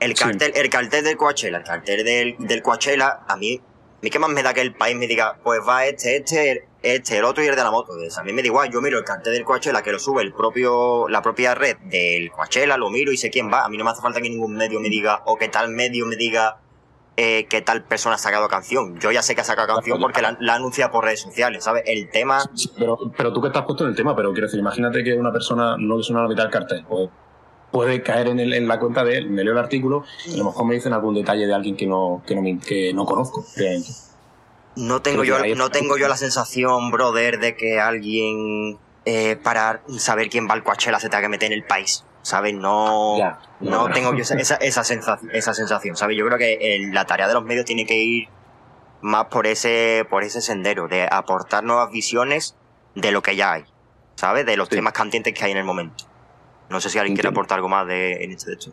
el cartel, sí. el cartel del Coachella, el cartel del, del Coachella, a mí, a mí que más me da que el país me diga, pues va este, este, este, el otro y el de la moto. a mí me da igual, yo miro el cartel del Coachella que lo sube el propio, la propia red del Coachella, lo miro y sé quién va. A mí no me hace falta que ningún medio me diga, o que tal medio me diga eh, que tal persona ha sacado canción. Yo ya sé que ha sacado canción porque la, la anuncia por redes sociales, ¿sabes? El tema. Sí, pero, pero tú que estás puesto en el tema, pero quiero decir, imagínate que una persona no le suena la mitad del cartel, pues puede caer en, el, en, la cuenta de él, me leo el artículo y a lo mejor me dicen algún detalle de alguien que no, que no, me, que no conozco, realmente. No tengo, yo, no tengo yo la sensación, brother, de que alguien eh, para saber quién va al Coachella se tenga que meter en el país. ¿Sabes? No, ya, no, no, tengo yo esa, esa, esa, sensación, esa sensación, ¿sabes? Yo creo que la tarea de los medios tiene que ir más por ese, por ese sendero, de aportar nuevas visiones de lo que ya hay, ¿sabes? De los sí. temas candentes que hay en el momento. No sé si alguien quiere aportar algo más de, en este hecho.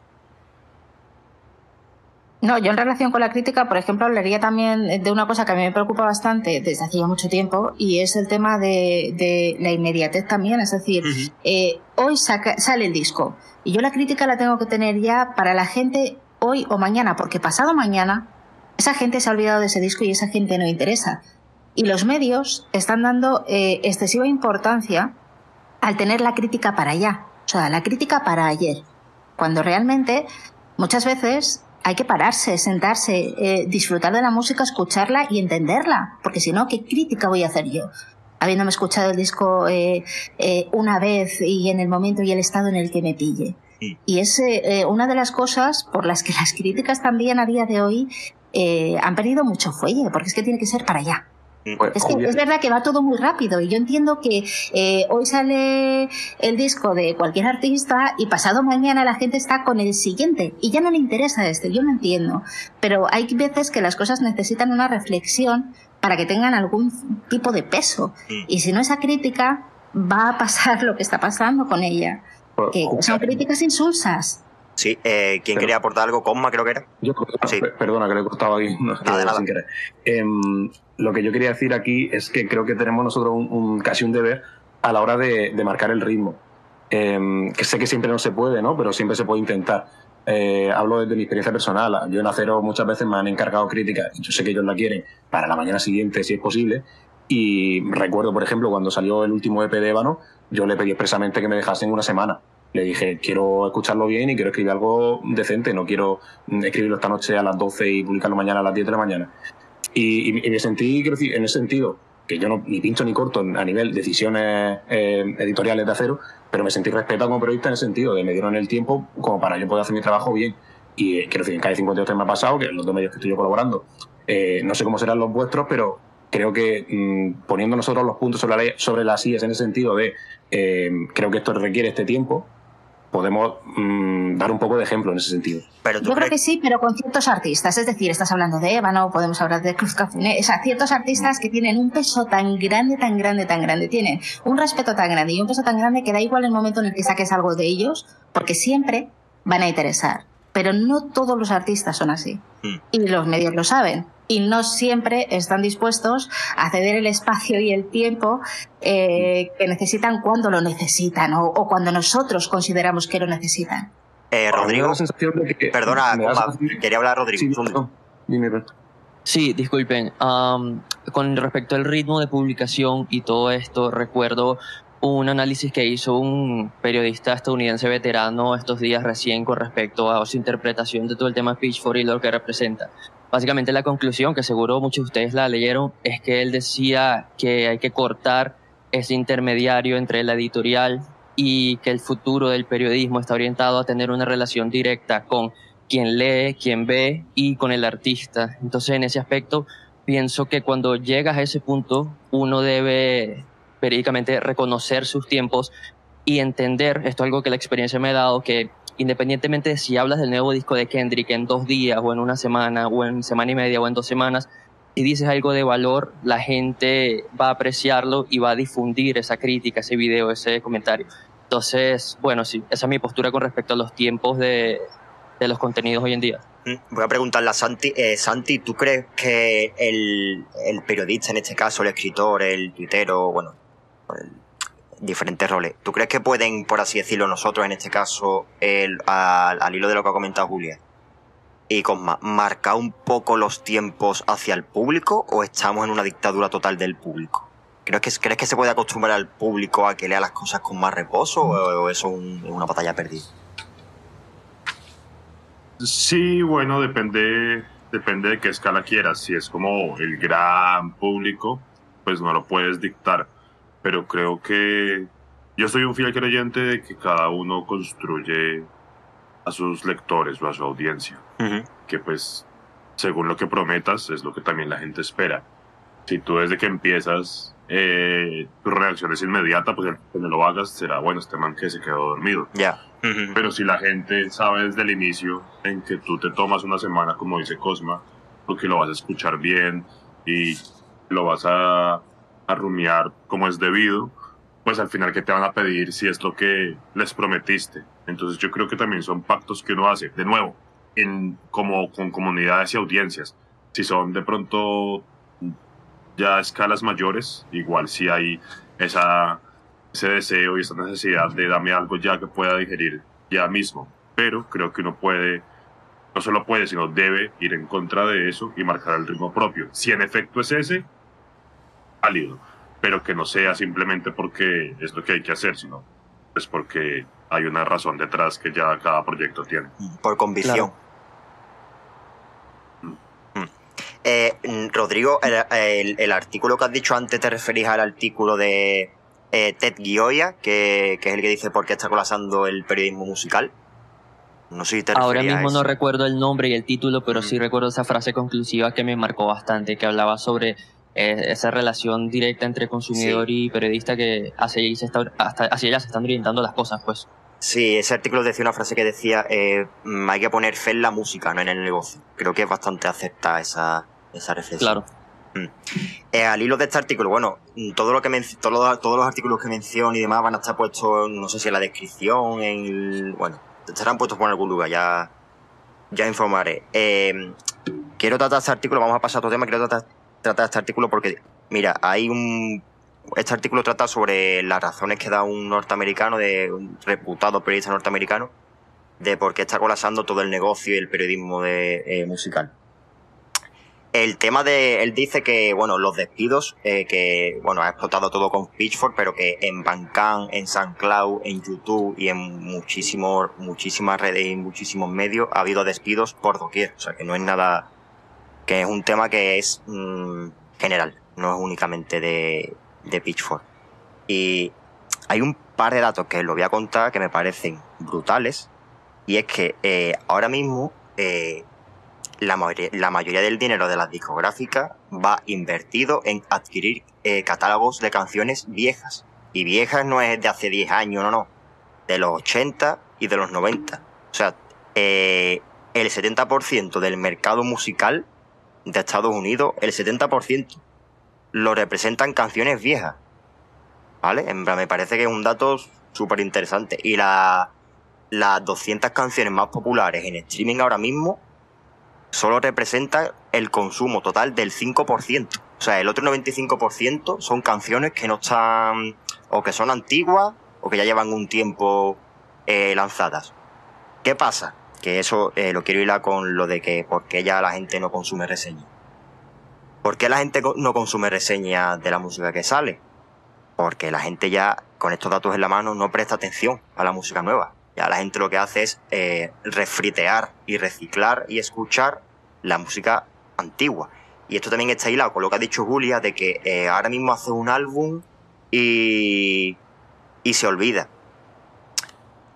No, yo en relación con la crítica, por ejemplo, hablaría también de una cosa que a mí me preocupa bastante desde hace ya mucho tiempo y es el tema de, de la inmediatez también. Es decir, uh -huh. eh, hoy saca, sale el disco y yo la crítica la tengo que tener ya para la gente hoy o mañana, porque pasado mañana esa gente se ha olvidado de ese disco y esa gente no interesa. Y los medios están dando eh, excesiva importancia al tener la crítica para allá. O sea, la crítica para ayer. Cuando realmente, muchas veces, hay que pararse, sentarse, eh, disfrutar de la música, escucharla y entenderla. Porque si no, ¿qué crítica voy a hacer yo? Habiéndome escuchado el disco eh, eh, una vez y en el momento y el estado en el que me pille. Sí. Y es eh, una de las cosas por las que las críticas también a día de hoy eh, han perdido mucho fuelle, porque es que tiene que ser para allá. Pues, es, que es verdad que va todo muy rápido y yo entiendo que eh, hoy sale el disco de cualquier artista y pasado mañana la gente está con el siguiente y ya no le interesa este, yo no entiendo. Pero hay veces que las cosas necesitan una reflexión para que tengan algún tipo de peso y si no esa crítica va a pasar lo que está pasando con ella, pues, que son críticas insulsas. Sí, eh, ¿quién Pero, quería aportar algo? Cosma, creo que era. Yo, sí. Perdona que le he cortado aquí. No, nada, nada. Sin querer. Eh, lo que yo quería decir aquí es que creo que tenemos nosotros un, un casi un deber a la hora de, de marcar el ritmo. Eh, que sé que siempre no se puede, ¿no? Pero siempre se puede intentar. Eh, hablo desde mi experiencia personal. Yo en Acero muchas veces me han encargado críticas, y yo sé que ellos la quieren, para la mañana siguiente, si es posible. Y recuerdo, por ejemplo, cuando salió el último EP de Ébano, yo le pedí expresamente que me dejasen una semana. Le dije, quiero escucharlo bien y quiero escribir algo decente, no quiero escribirlo esta noche a las 12 y publicarlo mañana a las 10 de la mañana. Y, y- me sentí, quiero decir, en ese sentido, que yo no ni pincho ni corto a nivel decisiones eh, editoriales de acero, pero me sentí respetado como periodista en el sentido de me dieron el tiempo como para yo poder hacer mi trabajo bien. Y eh, quiero decir, en cada 53 me ha pasado, que en los dos medios que estoy yo colaborando, eh, no sé cómo serán los vuestros, pero creo que mm, poniendo nosotros los puntos sobre, la, sobre las IES en el sentido de eh, creo que esto requiere este tiempo, podemos mm, dar un poco de ejemplo en ese sentido. Pero Yo creo que sí, pero con ciertos artistas. Es decir, estás hablando de Ébano, podemos hablar de Cruz Cafuné. O sea, ciertos artistas que tienen un peso tan grande, tan grande, tan grande. Tienen un respeto tan grande y un peso tan grande que da igual el momento en el que saques algo de ellos, porque siempre van a interesar. Pero no todos los artistas son así. Mm. Y los medios lo saben. Y no siempre están dispuestos a ceder el espacio y el tiempo eh, que necesitan cuando lo necesitan o, o cuando nosotros consideramos que lo necesitan. Eh, Rodrigo, la sensación de que- perdona, Comba, quería hablar Rodrigo. Sí, perdón. Dime. Sí, disculpen. Am, con respecto al ritmo de publicación y todo esto, recuerdo un análisis que hizo un periodista estadounidense veterano estos días recién con respecto a su interpretación de todo el tema Pitchfork y lo que representa. Básicamente la conclusión, que seguro muchos de ustedes la leyeron, es que él decía que hay que cortar ese intermediario entre la editorial y que el futuro del periodismo está orientado a tener una relación directa con quien lee, quien ve y con el artista. Entonces, en ese aspecto, pienso que cuando llegas a ese punto, uno debe periódicamente reconocer sus tiempos y entender, esto es algo que la experiencia me ha dado, que independientemente de si hablas del nuevo disco de Kendrick en dos días o en una semana o en semana y media o en dos semanas, si dices algo de valor, la gente va a apreciarlo y va a difundir esa crítica, ese video, ese comentario. Entonces, bueno, sí, esa es mi postura con respecto a los tiempos de, los contenidos hoy en día. Mm, Voy a preguntarle a Santi. Eh, Santi, ¿tú crees que el, el periodista, en este caso el escritor, el tuitero, bueno, el- diferentes roles, ¿tú crees que pueden, por así decirlo, nosotros, en este caso, el, al, al hilo de lo que ha comentado Julia, y Cosma, marcar un poco los tiempos hacia el público o estamos en una dictadura total del público? ¿Crees que, ¿Crees que se puede acostumbrar al público a que lea las cosas con más reposo o, eso es un- una batalla perdida? Sí, bueno, depende, depende de qué escala quieras. Si es como el gran público, pues no lo puedes dictar. Pero creo que yo soy un fiel creyente de que cada uno construye a sus lectores o a su audiencia. Ujú. Que pues, según lo que prometas, es lo que también la gente espera. Si tú desde que empiezas, eh, tu reacción es inmediata, pues el que me lo hagas será, bueno, este man que se quedó dormido. Ya. Ujú. Pero si la gente sabe desde el inicio en que tú te tomas una semana, como dice Cosma, porque lo vas a escuchar bien y lo vas a, a rumiar como es debido, pues al final que te van a pedir si es lo que les prometiste. Entonces yo creo que también son pactos que uno hace, de nuevo, en, como con comunidades y audiencias. Si son de pronto ya a escalas mayores, igual si hay esa, ese deseo y esa necesidad de dame algo ya que pueda digerir ya mismo. Pero creo que uno puede, no solo puede, sino debe ir en contra de eso y marcar el ritmo propio. Si en efecto es ese, válido, pero que no sea simplemente porque es lo que hay que hacer, sino es porque hay una razón detrás que ya cada proyecto tiene. Por convicción. Mm. Eh, mm, Rodrigo, el, el- el artículo que has dicho antes te referís al artículo de eh, Ted Gioia, que, que es el que dice por qué está colapsando el periodismo musical. No sé si te Ahora mismo no recuerdo el nombre y el título, pero Mm. sí recuerdo esa frase conclusiva que me marcó bastante, que hablaba sobre eh, esa relación directa entre consumidor y periodista que hacia allí se está, hasta hacia allá se están orientando las cosas, pues. Sí, ese artículo decía una frase que decía eh, mm, hay que poner fe en la música, no en el negocio. Creo que es bastante acepta esa, esa reflexión. Claro. Eh, al hilo de este artículo, bueno, mm, todo lo que los, todos los artículos que menciono y demás van a estar puestos, no sé si en la descripción, en el, bueno, estarán puestos por algún lugar, ya, ya informaré. Eh, quiero tratar este artículo, vamos a pasar a otro tema, quiero tratar, tratar este artículo porque, mira, hay un, este artículo trata sobre las razones que da un norteamericano, de un reputado periodista norteamericano, de por qué está colapsando todo el negocio y el periodismo de, eh, musical. El tema de, él dice que, bueno, los despidos, eh, que, bueno, ha explotado todo con Pitchfork, pero que en Bandcamp, en SoundCloud, en YouTube y en muchísimos, muchísimas redes y muchísimos medios ha habido despidos por doquier. O sea, que no es nada porque es un tema que es mm, general, no es únicamente de, de Pitchfork. Y hay un par de datos que os voy a contar que me parecen brutales, y es que eh, ahora mismo eh, la, mayoría, la mayoría del dinero de las discográficas va invertido en adquirir eh, catálogos de canciones viejas. Y viejas no es de hace 10 años, no, no. De los 80 y de los 90. O sea, el 70% del mercado musical de Estados Unidos, el 70% lo representan canciones viejas. ¿Vale? En me parece que es un dato súper interesante. Y la, las 200 canciones más populares en streaming ahora mismo solo representa el consumo total del 5%. O sea, el otro 95% son canciones que no están, o que son antiguas, o que ya llevan un tiempo eh, lanzadas. ¿Qué pasa? Que eso eh, lo quiero hilar con lo de que por qué ya la gente no consume reseñas. ¿Por qué la gente no consume reseñas de la música que sale? Porque la gente ya, con estos datos en la mano, no presta atención a la música nueva. Ya la gente lo que hace es eh, refritear y reciclar y escuchar la música antigua. Y esto también está hilado con lo que ha dicho Julia, de que eh, ahora mismo hace un álbum y, y se olvida.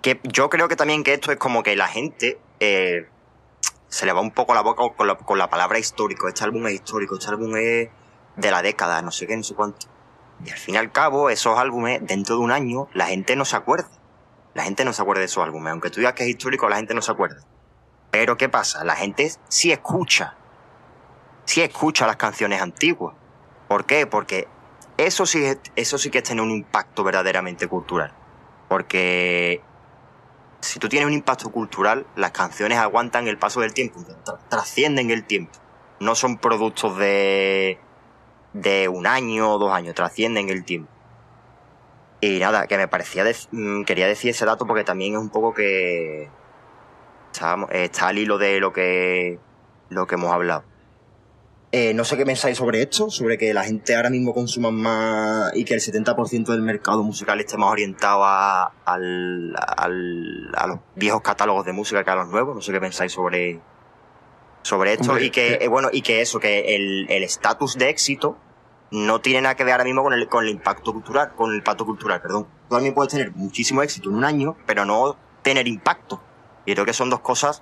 Que yo creo que también que esto es como que la gente eh, se le va un poco la boca con la, con la palabra histórico. Este álbum es histórico, este álbum es de la década, no sé qué, no sé cuánto. Y al fin y al cabo, esos álbumes, dentro de un año, la gente no se acuerda. La gente no se acuerda de esos álbumes. Aunque tú digas que es histórico, la gente no se acuerda. Pero ¿qué pasa? La gente sí escucha. Sí escucha las canciones antiguas. ¿Por qué? Porque eso sí, eso sí que es tener un impacto verdaderamente cultural. Porque si tú tienes un impacto cultural, las canciones aguantan el paso del tiempo, trascienden el tiempo. No son productos de, de un año o dos años, trascienden el tiempo. Y nada, que me parecía, mm, quería decir ese dato porque también es un poco que está, está al hilo de lo que, lo que hemos hablado. Eh, no sé qué pensáis sobre esto, sobre que la gente ahora mismo consuma más y que el 70% del mercado musical esté más orientado a, al, al, a los viejos catálogos de música que a los nuevos. No sé qué pensáis sobre, sobre esto Hombre, y que, eh, eh, bueno, y que eso, que el el estatus de éxito no tiene nada que ver ahora mismo con el, con el impacto cultural, con el impacto cultural, perdón. Tú también puedes tener muchísimo éxito en un año, pero no tener impacto. Y creo que son dos cosas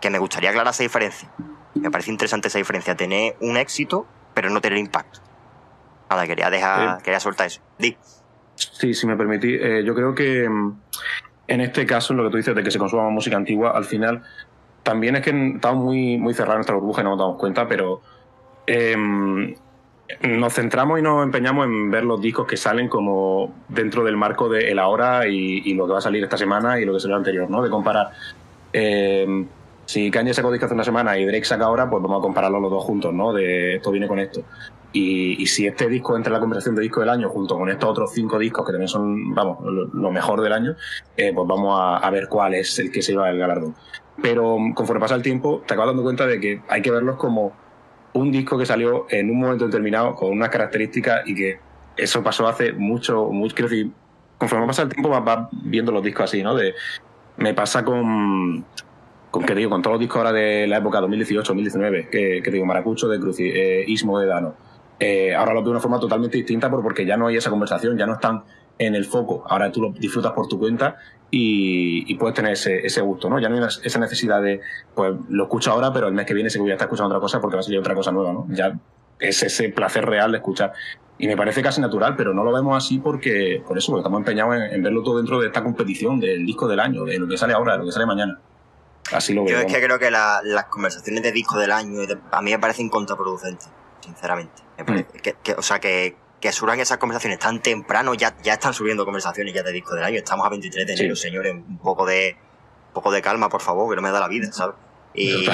que me gustaría aclarar esa diferencia. Me parece interesante esa diferencia, tener un éxito, pero no tener impacto. Nada, quería dejar, Eh. quería soltar eso. Di. Sí, si me permitís, eh, yo creo que mm, en este caso, en lo que tú dices de que se consuma música antigua, al final también es que estamos muy, muy cerrados en nuestra burbuja y no nos damos cuenta, pero em, nos centramos y nos empeñamos en ver los discos que salen como dentro del marco de el ahora y, y lo que va a salir esta semana y lo que salió anterior, ¿no? De comparar. em, si Kanye sacó disco hace una semana y Drake saca ahora, pues vamos a compararlos los dos juntos, ¿no? De esto viene con esto. Y, y si este disco entra en la conversación de disco del año junto con estos otros cinco discos que también son, vamos, lo, mejor del año, eh, pues vamos a, a ver cuál es el que se lleva el galardón. Pero mm, conforme pasa el tiempo, te acabas dando cuenta de que hay que verlos como un disco que salió en un momento determinado con unas características y que eso pasó hace mucho, mucho quiero decir, conforme pasa el tiempo vas, vas viendo los discos así, ¿no? De, me pasa con, con que digo, con todos los discos ahora de la época 2018-2019, que, que digo, Maracucho de Cruci, eh, Ismo de Dano. Eh, ahora lo veo de una forma totalmente distinta por- porque ya no hay esa conversación, ya no están en el foco. Ahora tú lo disfrutas por tu cuenta y, puedes tener ese, ese gusto, ¿no? Ya no hay esa necesidad de, pues lo escucho ahora, pero el mes que viene sé que voy a estar escuchando otra cosa porque va a salir otra cosa nueva, ¿no? Ya es ese placer real de escuchar. Y me parece casi natural, pero no lo vemos así porque, por eso, estamos empeñados en, en verlo todo dentro de esta competición del disco del año, de lo que sale ahora, de lo que sale mañana. Así lo veo. Yo es que creo que la- las conversaciones de disco del año a mí me parecen contraproducentes, sinceramente. Me parece que, que- o sea, que, que surjan esas conversaciones tan temprano, ya, ya están subiendo conversaciones ya de disco del año. Estamos a 23 de Sí. enero, señores. Un poco de, un poco de calma, por favor, que no me da la vida, ¿sabes? Y,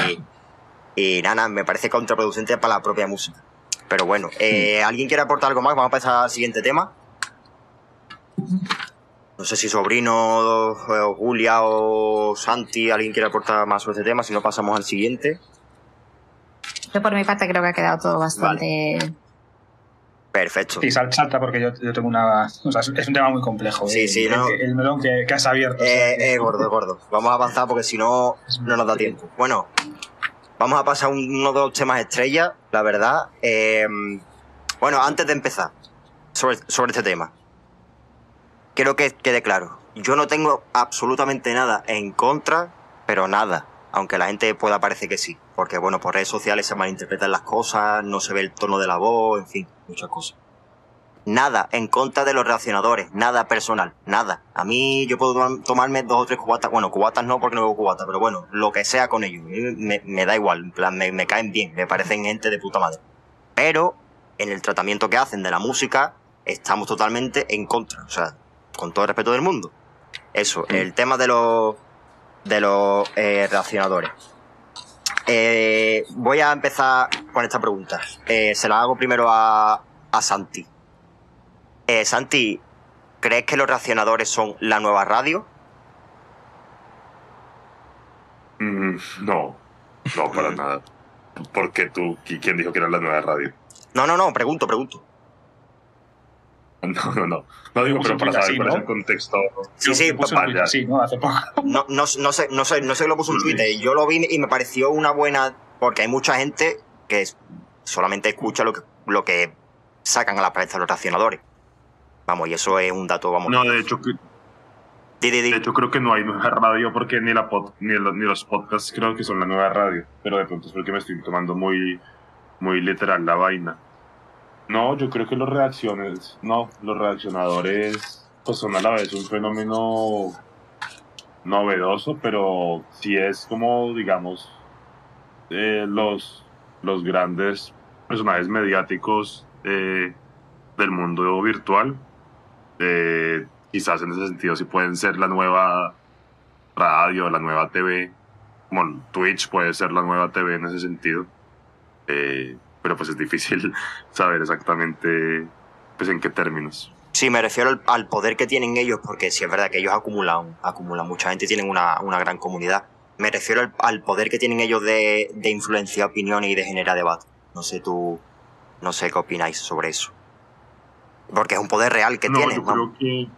y nada, me parece contraproducente para la propia música. Pero bueno, eh, ¿alguien quiere aportar algo más? Vamos a pasar al siguiente tema. No sé si Sobrino, o Julia o Santi, alguien quiere aportar más sobre este tema, si no pasamos al siguiente. Yo por mi parte creo que ha quedado todo bastante... Perfecto. Sí, sal- salta porque yo, yo tengo una. O sea, es un tema muy complejo. Sí, eh, sí, el, no. el melón que, que has abierto. o sea, Eh, eh, gordo, gordo. Vamos a avanzar porque si no, no nos da tiempo. Bueno, vamos a pasar a uno de los temas estrellas, la verdad. Eh, bueno, antes de empezar sobre, sobre este tema, quiero que quede claro. Yo no tengo absolutamente nada en contra, pero nada. Aunque la gente pueda parecer que sí. Porque, bueno, por redes sociales se malinterpretan las cosas, no se ve el tono de la voz, en fin, muchas cosas. Nada en contra de los reaccionadores, nada personal, nada. A mí yo puedo tom- tomarme dos o tres cubatas, bueno, cubatas no porque no bebo cubata, pero bueno, lo que sea con ellos, eh, me, me da igual, en plan, me, me caen bien, me parecen gente de puta madre. Pero en el tratamiento que hacen de la música, estamos totalmente en contra, o sea, con todo el respeto del mundo. Eso, el tema de los de los eh, reaccionadores. Eh, voy a empezar con esta pregunta. Eh, se la hago primero a, a Santi. Eh, Santi, ¿crees que los reaccionadores son la nueva radio? Mm, no, no, para nada. Porque tú, ¿qui- ¿quién dijo que era la nueva radio? No, no, no, pregunto, pregunto. No, no, no. No digo, pero para Así, saber cuál ¿no? es el contexto. Sí, sí, Yo puse un ya. así, ¿no? Hace poco. No, no, no sé, no sé, no sé que lo puso en Twitter. Yo lo vi y me pareció una buena, porque hay mucha gente que es- solamente escucha lo que, lo que sacan a la prensa los reaccionadores. Vamos, y eso es un dato, vamos. No, de hecho, que- Di, di, di. de hecho creo que no hay nueva radio porque ni, la pod- ni los podcasts creo que son la nueva radio. Pero de pronto es porque me estoy tomando muy, muy literal la vaina. No, yo creo que los reacciones, no, los reaccionadores pues son a la vez un fenómeno novedoso, pero sí es como, digamos, eh, los, los grandes personajes mediáticos eh, del mundo virtual. Eh, quizás en ese sentido sí pueden ser la nueva radio, la nueva TV, como Twitch puede ser la nueva TV en ese sentido. Eh, pero pues es difícil saber exactamente pues en qué términos. Sí, me refiero al, al poder que tienen ellos, porque sí es verdad que ellos acumulan, acumulan mucha gente y tienen una, una gran comunidad. Me refiero al, al poder que tienen ellos de, de influenciar opiniones y de generar debate. No sé tú, no sé qué opináis sobre eso. Porque es un poder real que no, tienen. yo creo que...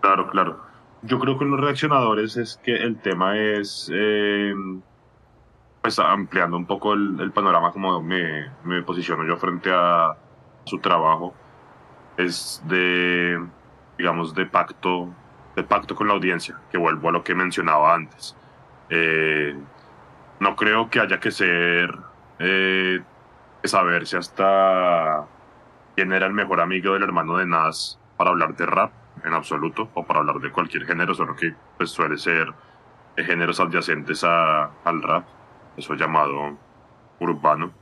Claro, claro. Yo creo que los reaccionadores es que el tema es... eh, pues ampliando un poco el, panorama como me, posiciono yo frente a su trabajo. Es de, digamos, de pacto, de pacto con la audiencia, que vuelvo a lo que mencionaba antes. Eh, no creo que haya que ser... eh, que saberse hasta quién era el mejor amigo del hermano de Nas para hablar de rap en absoluto o para hablar de cualquier género, solo que pues suele ser géneros adyacentes a, al rap, eso llamado urbano.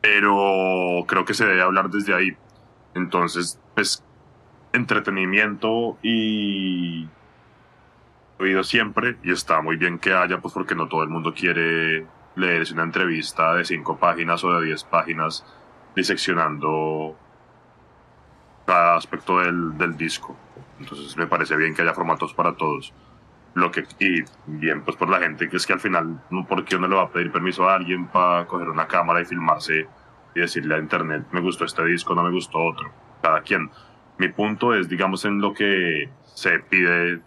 Pero creo que se debe hablar desde ahí. Entonces, pues, entretenimiento y oído siempre, y está muy bien que haya, pues porque no todo el mundo quiere leerse una entrevista de cinco páginas o de diez páginas diseccionando cada aspecto del disco. Entonces me parece bien que haya formatos para todos. Lo que, y bien, pues por la gente, que es que al final, ¿por qué uno le va a pedir permiso a alguien para coger una cámara y filmarse y decirle a internet, me gustó este disco, no me gustó otro? Cada quien. Mi punto es, digamos, en lo que se pide,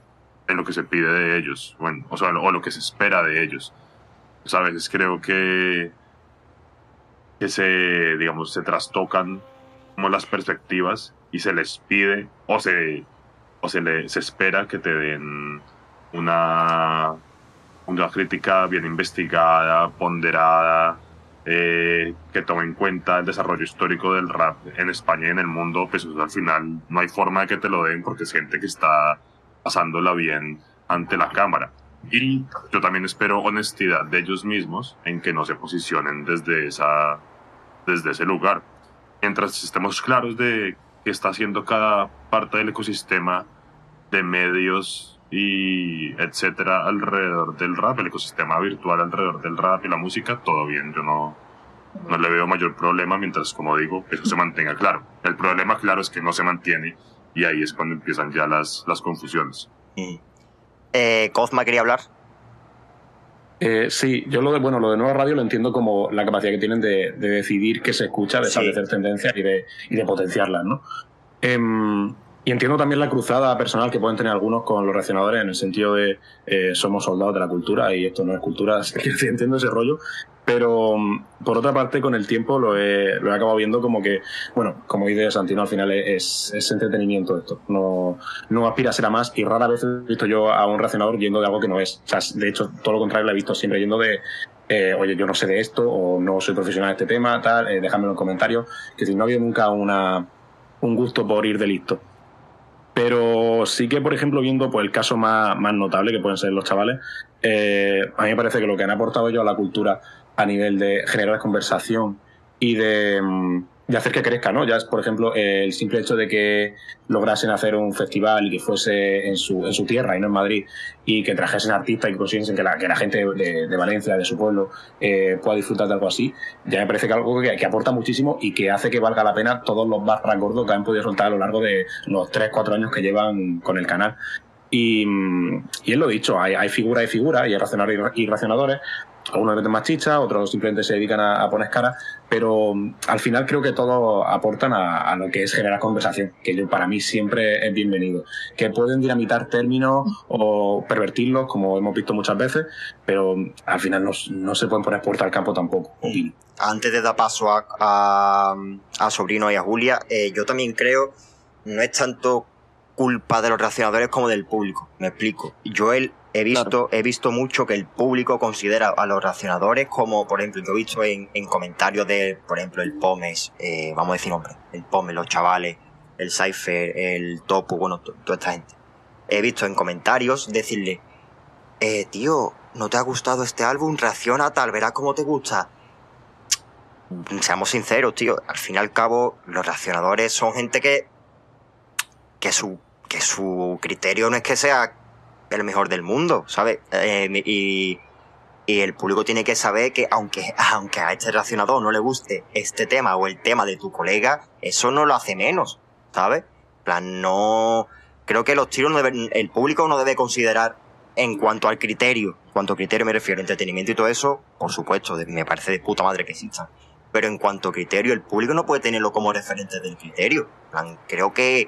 en lo que se pide de ellos, bueno, o sea, o lo que se espera de ellos. Pues a veces creo que, que se, digamos, se trastocan como las perspectivas y se les pide o se, o se, le, se espera que te den una, una crítica bien investigada, ponderada, eh, que tome en cuenta el desarrollo histórico del rap en España y en el mundo, pues al final no hay forma de que te lo den porque es gente que está pasándola bien ante la cámara. Y yo también espero honestidad de ellos mismos en que no se posicionen desde, esa, desde ese lugar. Mientras estemos claros de qué está haciendo cada parte del ecosistema de medios y etcétera alrededor del rap, el ecosistema virtual alrededor del rap y la música, todo bien. Yo no, no le veo mayor problema mientras, como digo, eso se mantenga claro. El problema, claro, es que no se mantiene y ahí es cuando empiezan ya las, las confusiones. Mm. Eh, Cosma quería hablar. Eh, sí, yo lo de, bueno, lo de nueva radio lo entiendo como la capacidad que tienen de, de decidir qué se escucha, de Sí. establecer tendencias y de, y de potenciarlas, ¿no? Em, y entiendo también la cruzada personal que pueden tener algunos con los reaccionadores en el sentido de eh, somos soldados de la cultura y esto no es cultura, entiendo ese rollo, pero mm, por otra parte con el tiempo lo he, lo he acabado viendo como que, bueno, como dice Santino, al final es, es entretenimiento esto, no, no aspira a ser a más y rara vez he visto yo a un reaccionador yendo de algo que no es. De hecho, todo lo contrario lo he visto siempre yendo de, eh, oye, yo no sé de esto o no soy profesional en este tema, tal, eh, en comentarios, que si no ha habido nunca una, un gusto por ir de listo. Pero sí que, por ejemplo, viendo pues, el caso más, más notable que pueden ser los chavales, eh, a mí me parece que lo que han aportado ellos a la cultura a nivel de generar conversación y de, mm, de hacer que crezca, ¿no? Ya es, por ejemplo, el simple hecho de que lograsen hacer un festival y que fuese en su, en su tierra y no en Madrid y que trajesen artistas y consiguiesen que la, que la gente de, Valencia, de su pueblo, eh, pueda disfrutar de algo así, ya me parece que algo que, que, aporta muchísimo y que hace que valga la pena todos los barras gordos que han podido soltar a lo largo de los 3, 4 años que llevan con el canal. Y, y él lo dicho, hay, hay figura y figura, y hay racionadores y racionadores, algunos meten más chicha, otros simplemente se dedican a, a poner cara, pero mm, al final creo que todos aportan a, a, lo que es generar conversación, que yo, para mí siempre es bienvenido. Que pueden dinamitar términos o pervertirlos, como hemos visto muchas veces, pero mm, al final no, no se pueden poner puerta al campo tampoco. Opino. Antes de dar paso a, a, a Sobrino y a Julia, eh, yo también creo, no es tanto culpa de los reaccionadores como del público. Me explico. Yo el, he visto, claro. he visto mucho que el público considera a los reaccionadores como, por ejemplo, yo he visto en, en comentarios de, por ejemplo, el Pomes, eh, vamos a decir hombre, el Pomes, los chavales, el Cypher, el Topu, bueno, toda esta gente. He visto en comentarios decirle, eh, tío, ¿no te ha gustado este álbum? Reacciona tal, verás cómo te gusta. Seamos sinceros, tío, al fin y al cabo, los reaccionadores son gente que, que su, que su criterio no es que sea el mejor del mundo, ¿sabes? Eh, y, el público tiene que saber que aunque, aunque a este reaccionador no le guste este tema o el tema de tu colega, eso no lo hace menos, ¿sabes? Plan, no... Creo que los tiros no deben, el público no debe considerar en cuanto al criterio, en cuanto a criterio me refiero, entretenimiento y todo eso, por supuesto, me parece de puta madre que existan. Pero en cuanto a criterio, el público no puede tenerlo como referente del criterio. Plan, creo que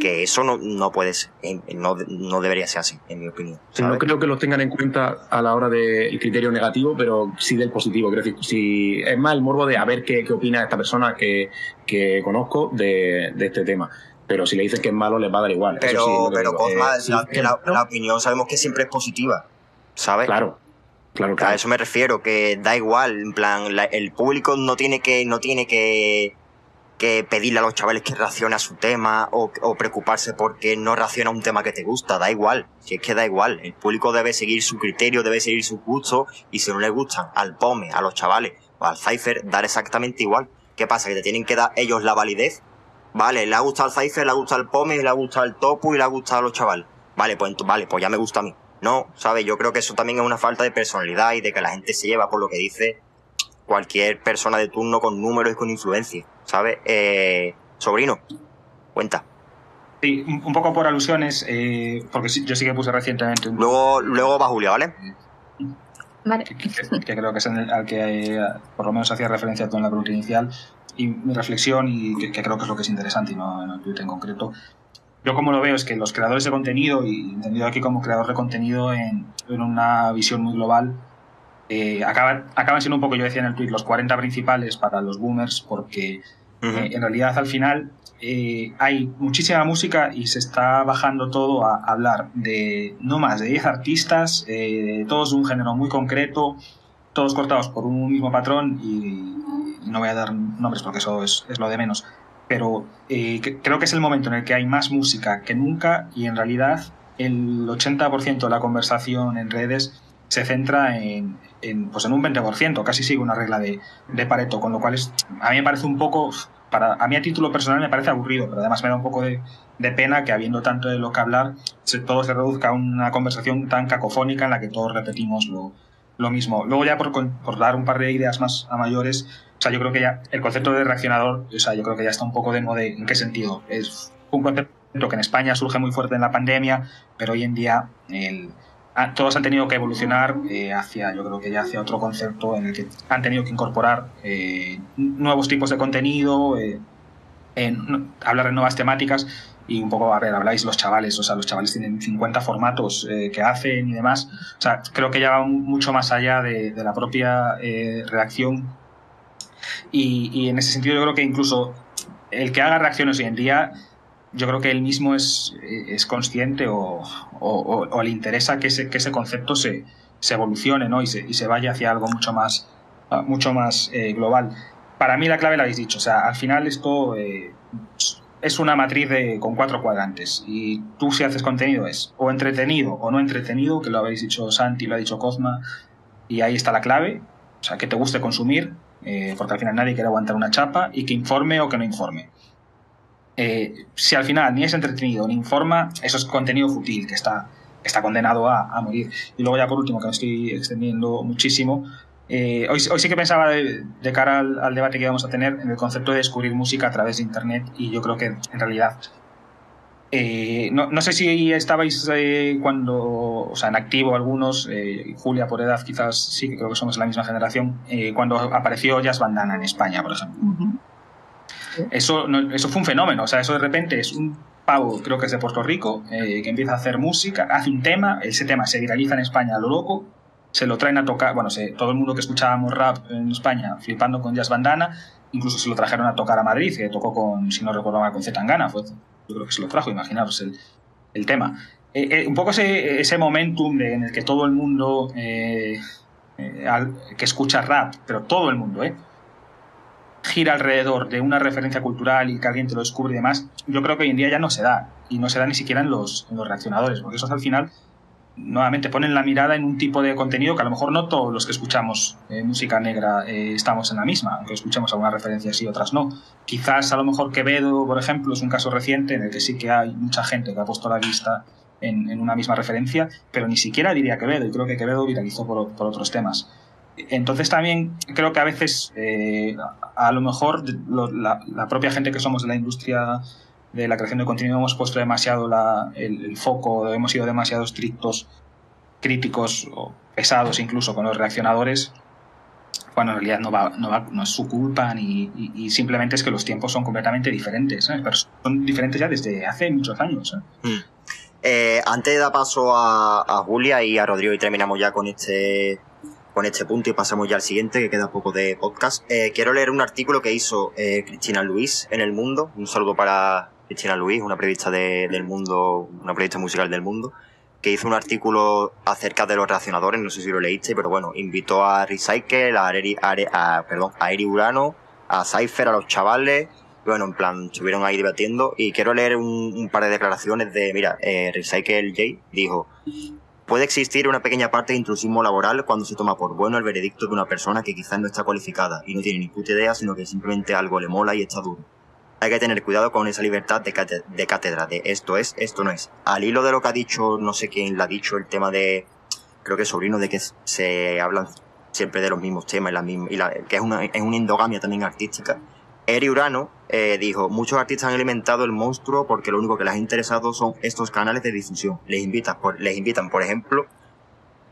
que eso no, no puede ser, no, no debería ser así, en mi opinión. Sí, no creo que lo tengan en cuenta a la hora del criterio negativo, pero sí del positivo. Creo decir, si es más el morbo de a ver qué, qué opina esta persona que, que conozco de, de, este tema. Pero si le dicen que es malo, les va a dar igual. Pero, sí, pero Cosma, eh, sí, la, la, opinión sabemos que siempre es positiva, ¿sabes? Claro. Claro, claro. A eso me refiero, que da igual, en plan, la, el público no tiene que, no tiene que que pedirle a los chavales que reaccione a su tema o, preocuparse porque no reacciona a un tema que te gusta, da igual, si es que da igual, el público debe seguir su criterio, debe seguir su gusto y si no le gustan al POME, a los chavales o al Cypher, dar exactamente igual. ¿Qué pasa? Que te tienen que dar ellos la validez. Vale, le ha gustado al Cypher, le ha gustado al POME, le ha gustado al Topu y le ha gustado a los chavales. Vale, pues, vale, pues ya me gusta a mí. No, ¿sabes? Yo creo que eso también es una falta de personalidad y de que la gente se lleva por lo que dice cualquier persona de turno con números y con influencia, ¿sabes? Eh, sobrino, cuenta. Sí, un poco por alusiones, eh, porque yo sí que puse recientemente. Un... Luego, luego va Julia, ¿vale? Vale. Que, que, que creo que es el, al que eh, por lo menos hacía referencia tú en la pregunta inicial. Y mi reflexión, y que, que, creo que es lo que es interesante, y no en el tweet en concreto, yo como lo veo es que los creadores de contenido, y entendido aquí como creador de contenido en, en una visión muy global, eh, acaban, acaban siendo un poco, yo decía en el tweet, los 40 principales para los boomers, porque uh -huh. eh, en realidad al final eh, hay muchísima música y se está bajando todo a hablar de no más de 10 artistas, todos de un género muy concreto, todos cortados por un mismo patrón y, y no voy a dar nombres porque eso es, es lo de menos. Pero que, creo que es el momento en el que hay más música que nunca y en realidad el 80% de la conversación en redes se centra en, en, pues en un 20%, casi sigue una regla de, de, Pareto, con lo cual es, a mí me parece un poco, para, a mí a título personal me parece aburrido, pero además me da un poco de, de pena que habiendo tanto de lo que hablar, se, todo se reduzca a una conversación tan cacofónica en la que todos repetimos lo, lo mismo. Luego ya por, por, dar un par de ideas más a mayores, o sea, yo creo que ya el concepto de reaccionador, o sea, yo creo que ya está un poco de moda. ¿En qué sentido? Es un concepto que en España surge muy fuerte en la pandemia, pero hoy en día el, todos han tenido que evolucionar eh, hacia, yo creo que ya hacia otro concepto en el que han tenido que incorporar eh, nuevos tipos de contenido, eh, en, hablar de nuevas temáticas. y un poco, a ver, habláis los chavales, o sea, los chavales tienen 50 formatos eh, que hacen y demás. O sea, creo que ya va mucho más allá de, la propia eh, reacción. Y, en ese sentido yo creo que incluso el que haga reacciones hoy en día, yo creo que él mismo es, es consciente o, le interesa que ese, que ese concepto se, se evolucione ¿no? y, se, y se vaya hacia algo mucho más, mucho más eh, global. Para mí la clave la habéis dicho, o sea, al final esto es una matriz de, con cuatro cuadrantes y tú si haces contenido es o entretenido o no entretenido, que lo habéis dicho Santi, lo ha dicho Cosma, y ahí está la clave, o sea, que te guste consumir, eh, porque al final nadie quiere aguantar una chapa, y que informe o que no informe. Eh, si al final ni es entretenido ni informa, eso es contenido fútil, que está, está condenado a, a, morir. Y luego ya por último, que me estoy extendiendo muchísimo, eh, hoy, sí que pensaba de, cara al, debate que íbamos a tener en el concepto de descubrir música a través de Internet y yo creo que en realidad eh, no, sé si estabais eh, cuando, o sea, en activo algunos, Julia por edad quizás sí, que creo que somos la misma generación, cuando apareció Jazz Bandana en España, por ejemplo. Eso, eso fue un fenómeno, o sea, eso de repente es un pavo, creo que es de Puerto Rico, que empieza a hacer música, hace un tema, ese tema se viraliza en España a lo loco, se lo traen a tocar, bueno, todo el mundo que escuchábamos rap en España flipando con Jazz Bandana, incluso se lo trajeron a tocar a Madrid, que tocó con, si no recuerdo mal, con Zetangana, fue, yo creo que se lo trajo, imaginaros el, el tema. Eh, eh, un poco ese, ese momentum en el que todo el mundo eh, que escucha rap, pero todo el mundo, gira alrededor de una referencia cultural y que alguien te lo descubre y demás, yo creo que hoy en día ya no se da, y no se da ni siquiera en los, reaccionadores, porque eso al final nuevamente ponen la mirada en un tipo de contenido que a lo mejor no todos los que escuchamos eh, música negra eh, estamos en la misma, aunque escuchemos algunas referencias y otras no. Quizás a lo mejor Quevedo, por ejemplo, es un caso reciente en el que sí que hay mucha gente que ha puesto la vista en, una misma referencia, pero ni siquiera diría Quevedo, y creo que Quevedo viralizó por, otros temas. Entonces también creo que a veces eh, a, lo mejor la, propia gente que somos de la industria de la creación de contenido hemos puesto demasiado el, foco, hemos sido demasiado estrictos, críticos o pesados incluso con los reaccionadores, cuando en realidad no, va, no, es su culpa ni, y, simplemente es que los tiempos son completamente diferentes, pero son diferentes ya desde hace muchos años. Hmm. Eh, antes de dar paso a, Julia y a Rodrigo y terminamos ya con este con este punto y pasamos ya al siguiente, que queda poco de podcast. Eh, quiero leer un artículo que hizo eh, Cristina Luis en El Mundo. Un saludo para, Cristina Luis, una periodista del mundo, una periodista musical del mundo, que hizo un artículo acerca de los reaccionadores, no sé si lo leíste, pero bueno, invitó a Recycle, a, Eri, a, perdón, a Eri Urano, a Cypher, a los chavales, bueno, en plan, estuvieron ahí debatiendo, y quiero leer un, par de declaraciones de, mira, eh, Recycle J dijo, Puede existir una pequeña parte de intrusismo laboral cuando se toma por bueno el veredicto de una persona que quizás no está cualificada y no tiene ni puta idea, sino que simplemente algo le mola y está duro hay que tener cuidado con esa libertad de, cátedra, de esto es, esto no es. Al hilo de lo que ha dicho, no sé quién lo ha dicho, el tema de, creo que sobrino, de que se hablan siempre de los mismos temas, y la misma, y la, que es una, es una endogamia también artística. Eri Urano eh, dijo, muchos artistas han alimentado el monstruo porque lo único que les ha interesado son estos canales de difusión. Les, invitan, por, les invitan, por ejemplo,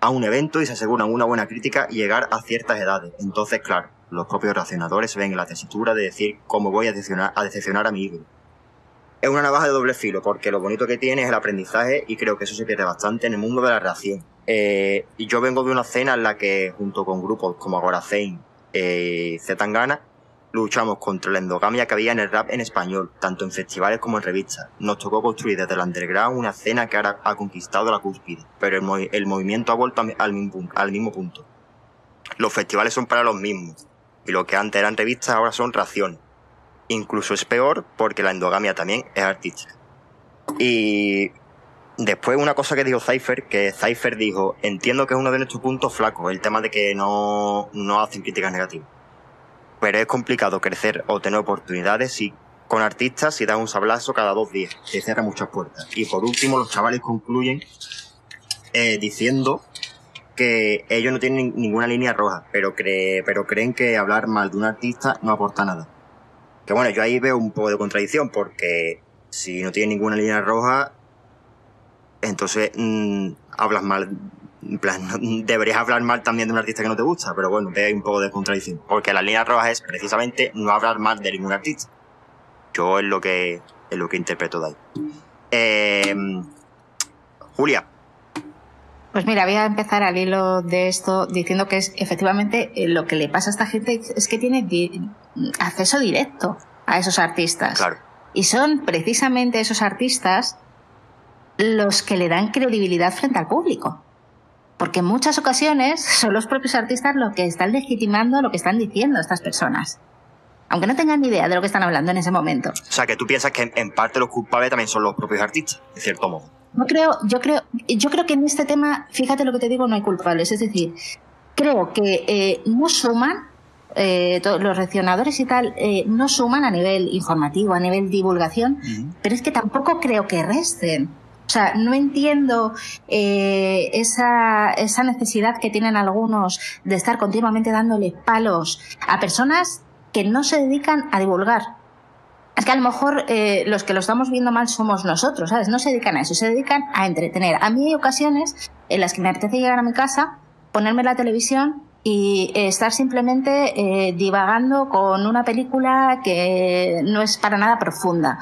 a un evento y se aseguran una buena crítica y llegar a ciertas edades. Entonces, claro, los propios racionadores ven en la tesitura de decir cómo voy a decepcionar a, decepcionar a mi ídolo. Es una navaja de doble filo, porque lo bonito que tiene es el aprendizaje y creo que eso se pierde bastante en el mundo de la reacción. Eh, yo vengo de una escena en la que, junto con grupos como Agora Zane eh, Zetangana, luchamos contra la endogamia que había en el rap en español, tanto en festivales como en revistas. Nos tocó construir desde el underground una escena que ahora ha conquistado la cúspide, pero el, movimiento ha vuelto al, mismo punto. Los festivales son para los mismos, y lo que antes eran revistas ahora son raciones. Incluso es peor porque la endogamia también es artística. Y después una cosa que dijo Cypher, que Cypher dijo, entiendo que es uno de nuestros puntos flacos, el tema de que no, no hacen críticas negativas pero es complicado crecer o tener oportunidades si con artistas si dan un sablazo cada dos días, que cierra muchas puertas. Y por último, los chavales concluyen eh, diciendo que ellos no tienen ninguna línea roja, pero, pero creen que hablar mal de un artista no aporta nada. Que bueno, yo ahí veo un poco de contradicción, porque si no tiene ninguna línea roja, entonces mm, hablas mal en plan, deberías hablar mal también de un artista que no te gusta, pero bueno, hay un poco de contradicción. Porque la línea roja es precisamente no hablar mal de ningún artista. Yo es lo que, es lo que interpreto de ahí. Eh, Julia. Pues mira, voy a empezar al hilo de esto diciendo que es efectivamente eh, lo que le pasa a esta gente es que tiene di acceso directo a esos artistas. Claro. Y son precisamente esos artistas los que le dan credibilidad frente al público. Porque en muchas ocasiones son los propios artistas los que están legitimando lo que están diciendo estas personas. Aunque no tengan ni idea de lo que están hablando en ese momento. O sea, que tú piensas que en parte los culpables también son los propios artistas, de cierto modo. Yo creo, yo creo, yo creo que en este tema, fíjate lo que te digo, no hay culpables. Es decir, creo que eh, no suman, eh, los reaccionadores y tal, eh, no suman a nivel informativo, a nivel divulgación, pero es que tampoco creo que resten. Sea, no entiendo eh, esa, esa necesidad que tienen algunos de estar continuamente dándole palos a personas que no se dedican a divulgar. Es que a lo mejor eh, los que lo estamos viendo mal somos nosotros, ¿sabes? No se dedican a eso, se dedican a entretener. A mí hay ocasiones en las que me apetece llegar a mi casa, ponerme la televisión y estar simplemente eh, divagando con una película que no es para nada profunda.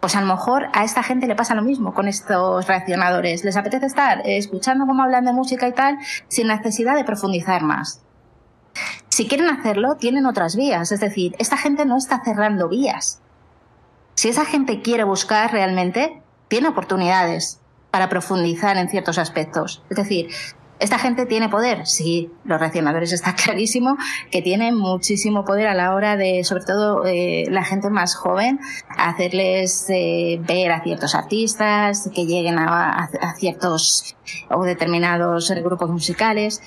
Pues a lo mejor a esta gente le pasa lo mismo con estos reaccionadores. Les apetece estar escuchando cómo hablan de música y tal sin necesidad de profundizar más. Si quieren hacerlo, tienen otras vías. Es decir, esta gente no está cerrando vías. Si esa gente quiere buscar realmente, tiene oportunidades para profundizar en ciertos aspectos. Es decir, ¿Esta gente tiene poder? Sí, los reaccionadores está clarísimo que tienen muchísimo poder a la hora de, sobre todo eh, la gente más joven, hacerles eh, ver a ciertos artistas, que lleguen a, a, ciertos o determinados grupos musicales,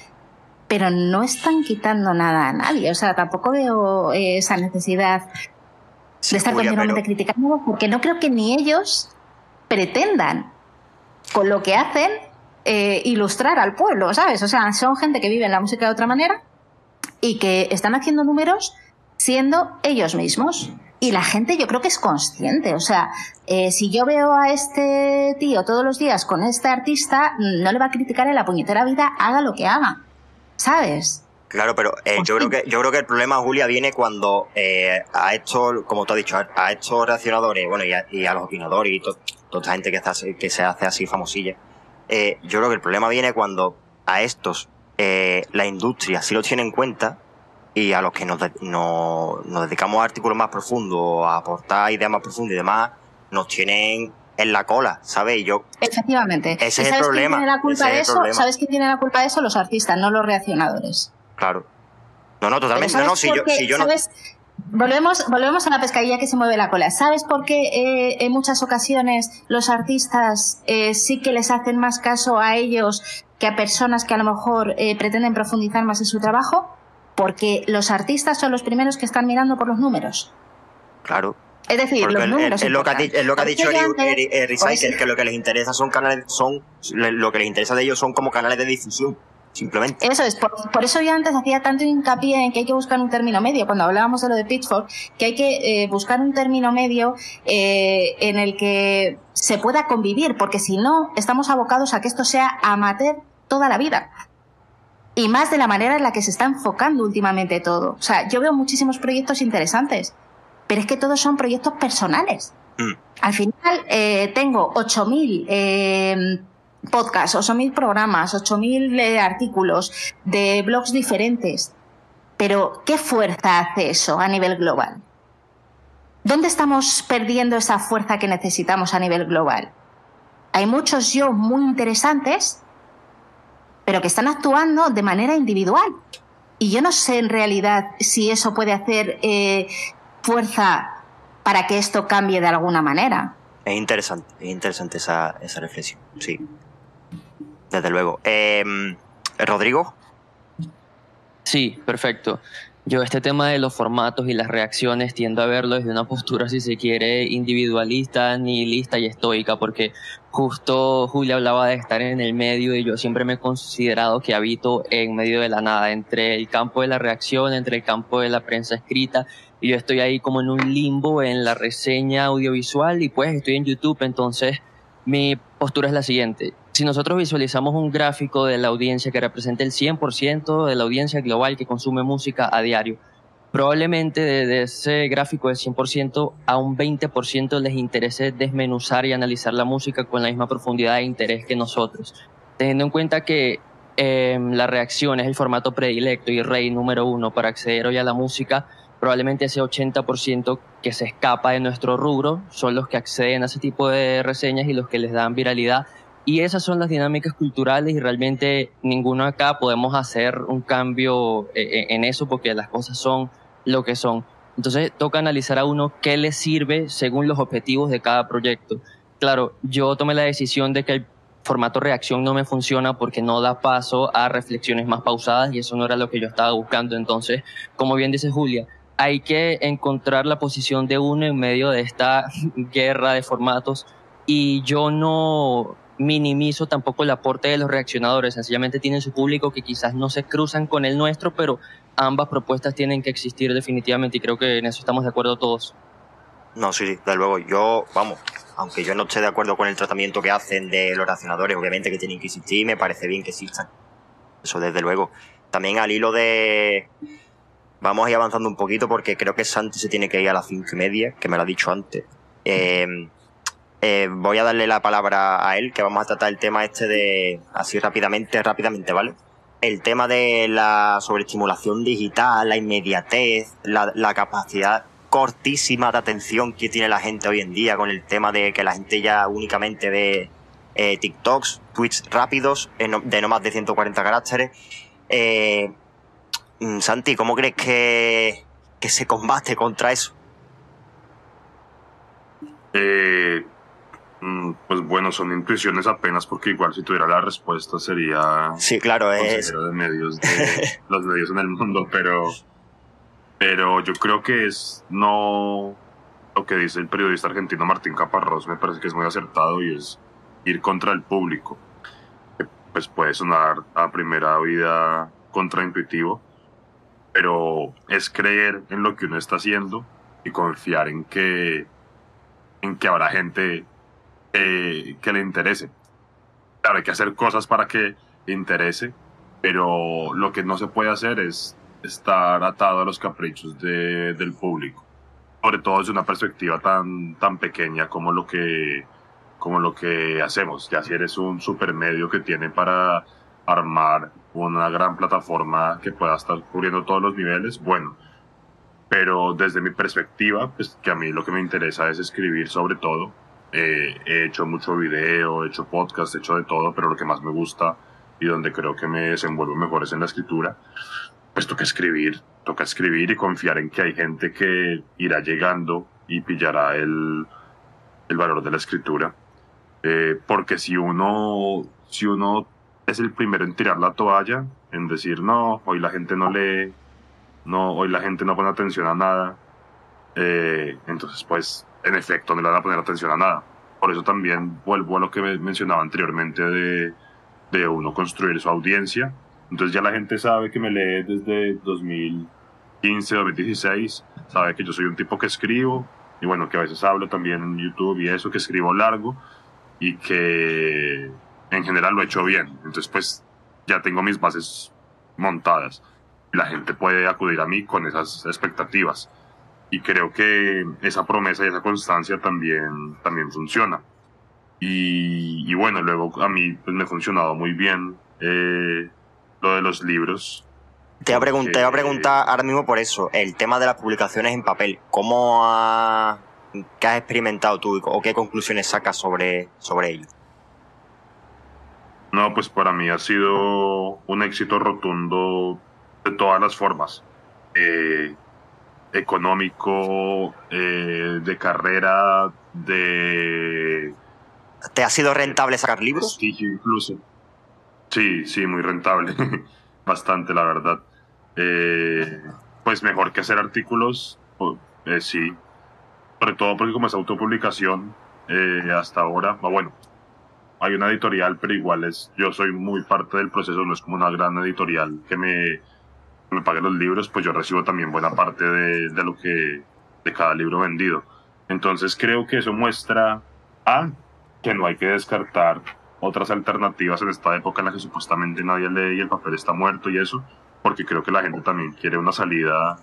pero no están quitando nada a nadie. O sea, tampoco veo eh, esa necesidad de estar continuamente pero... criticando, porque no creo que ni ellos pretendan con lo que hacen eh, ilustrar al pueblo, ¿sabes? O sea, son gente que vive en la música de otra manera y que están haciendo números siendo ellos mismos. Y la gente yo creo que es consciente. O sea, eh, si yo veo a este tío todos los días con este artista, no le va a criticar en la puñetera vida, haga lo que haga. ¿Sabes? Claro, pero eh, yo creo que yo creo que el problema, Julia, viene cuando eh, a estos, como tú has dicho, a estos reaccionadores, bueno, y a, y a los opinadores y to, toda esta gente que se hace así famosilla, eh, yo creo que el problema viene cuando a estos eh, la industria sí lo tiene en cuenta y a los que nos, de, no, nos dedicamos a artículos más profundos, a aportar ideas más profundas y demás, nos tienen en la cola, ¿sabes? Y yo. Efectivamente. Ese es el problema. Quién tiene la culpa de eso? ¿Sabes quién tiene la culpa de eso? Los artistas, no los reaccionadores. Claro. No, no, totalmente. No, no, si yo, si yo no. Volvemos, volvemos a la pescadilla que se mueve la cola. ¿Sabes por qué eh, en muchas ocasiones los artistas eh, sí que les hacen más caso a ellos que a personas que a lo mejor eh, pretenden profundizar más en su trabajo? Porque los artistas son los primeros que están mirando por los números. Claro. Es decir, Porque los números. Es, lo que ha, es lo que ha dicho Recycle, que lo que les interesa son canales, son, lo que les interesa de ellos son como canales de difusión simplemente. Eso es, por, por, eso yo antes hacía tanto hincapié en que hay que buscar un término medio, cuando hablábamos de lo de Pitchfork, que hay que eh, buscar un término medio eh, en el que se pueda convivir, porque si no, estamos abocados a que esto sea amateur toda la vida. Y más de la manera en la que se está enfocando últimamente todo. O sea, yo veo muchísimos proyectos interesantes, pero es que todos son proyectos personales. Mm. Al final, eh, tengo 8000 eh, podcasts, 8.000 programas, 8.000 eh, artículos de blogs diferentes. Pero, ¿qué fuerza hace eso a nivel global? ¿Dónde estamos perdiendo esa fuerza que necesitamos a nivel global? Hay muchos yo muy interesantes, pero que están actuando de manera individual. Y yo no sé en realidad si eso puede hacer eh, fuerza para que esto cambie de alguna manera. Es interesante, es interesante esa, esa reflexión, sí. Desde luego. Eh, Rodrigo. Sí, perfecto. Yo este tema de los formatos y las reacciones tiendo a verlo desde una postura, si se quiere, individualista, nihilista y estoica, porque justo Julia hablaba de estar en el medio y yo siempre me he considerado que habito en medio de la nada, entre el campo de la reacción, entre el campo de la prensa escrita, y yo estoy ahí como en un limbo en la reseña audiovisual y pues estoy en YouTube, entonces mi postura es la siguiente. Si nosotros visualizamos un gráfico de la audiencia que representa el 100% de la audiencia global que consume música a diario, probablemente de, ese gráfico de 100% a un 20% les interese desmenuzar y analizar la música con la misma profundidad e interés que nosotros. Teniendo en cuenta que em, la reacción es el formato predilecto y rey número uno para acceder hoy a la música, probablemente ese 80% que se escapa de nuestro rubro son los que acceden a ese tipo de reseñas y los que les dan viralidad. Y esas son las dinámicas culturales y realmente ninguno acá podemos hacer un cambio eh, eh, en eso porque las cosas son lo que son. Entonces toca analizar a uno qué le sirve según los objetivos de cada proyecto. Claro, yo tomé la decisión de que el formato reacción no me funciona porque no da paso a reflexiones más pausadas y eso no era lo que yo estaba buscando. Entonces, como bien dice Julia, hay que encontrar la posición de uno en medio de esta guerra de formatos y yo no minimizo tampoco el aporte de los reaccionadores, sencillamente tienen su público que quizás no se cruzan con el nuestro, pero ambas propuestas tienen que existir definitivamente y creo que en eso estamos de acuerdo todos. No, sí, sí, desde luego. Yo, vamos, aunque yo no esté de acuerdo con el tratamiento que hacen de los reaccionadores, obviamente que tienen que existir, me parece bien que existan. Eso desde luego. También al hilo de... Vamos a ir avanzando un poquito porque creo que Santi se tiene que ir a las cinco y media, que me lo ha dicho antes. Eh, eh, voy a darle la palabra a él, que vamos a tratar el tema este de, así rápidamente, rápidamente, ¿vale? El tema de la sobreestimulación digital, la inmediatez, la, capacidad cortísima de atención que tiene la gente hoy en día con el tema de que la gente ya únicamente ve eh, TikToks, tweets rápidos de no más de 140 caracteres. Eh, mm, Santi, ¿cómo crees que, que se combate contra eso? Eh, pues bueno, son intuiciones apenas porque igual si tuviera la respuesta sería... Sí, claro, es... de medios, de los medios en el mundo, pero... Pero yo creo que es no lo que dice el periodista argentino Martín Caparrós, me parece que es muy acertado y es ir contra el público. Pues puede sonar a primera vida contraintuitivo, pero es creer en lo que uno está haciendo y confiar en que, en que habrá gente eh, que le interese. Claro, hay que hacer cosas para que interese, pero lo que no se puede hacer es estar atado a los caprichos de, del público. Sobre todo desde una perspectiva tan, tan pequeña como lo que como lo que hacemos. Ya si eres un supermedio que tiene para armar una gran plataforma que pueda estar cubriendo todos los niveles, bueno. Pero desde mi perspectiva, pues que a mí lo que me interesa es escribir sobre todo eh, he hecho mucho video, he hecho podcast, he hecho de todo, pero lo que más me gusta y donde creo que me desenvuelvo mejor es en la escritura. Pues toca escribir, toca escribir y confiar en que hay gente que irá llegando y pillará el, el valor de la escritura. Eh, porque si uno, si uno es el primero en tirar la toalla, en decir, no, hoy la gente no lee, no, hoy la gente no pone atención a nada, eh, entonces pues en efecto no le van a poner atención a nada. Por eso también vuelvo a lo que mencionaba anteriormente de, de uno construir su audiencia. Entonces ya la gente sabe que me lee desde 2015 o 2016, sabe que yo soy un tipo que escribo y bueno, que a veces hablo también en YouTube y eso, que escribo largo y que en general lo he hecho bien. Entonces pues ya tengo mis bases montadas. La gente puede acudir a mí con esas expectativas y creo que esa promesa y esa constancia también, también funciona. Y, bueno, luego a mí pues, me ha funcionado muy bien eh, lo de los libros. Te voy, a preguntar, ahora mismo por eso, el tema de las publicaciones en papel. ¿Cómo ha, qué has experimentado tú o qué conclusiones sacas sobre, sobre ello? No, pues para mí ha sido un éxito rotundo de todas las formas. Eh, económico, eh, de carrera, de... ¿Te ha sido rentable sacar libros? Sí, incluso. Sí, sí, muy rentable. Bastante, la verdad. Eh, pues mejor que hacer artículos, eh, sí. Sobre todo porque como es autopublicación, hasta ahora, ah, bueno, hay una editorial, pero igual es, yo soy muy parte del proceso, no es como una gran editorial que me me paguen los libros, pues yo recibo también buena parte de, de lo que, de cada libro vendido. Entonces creo que eso muestra a que no hay que descartar otras alternativas en esta época en la que supuestamente nadie lee y el papel está muerto y eso, porque creo que la gente también quiere una salida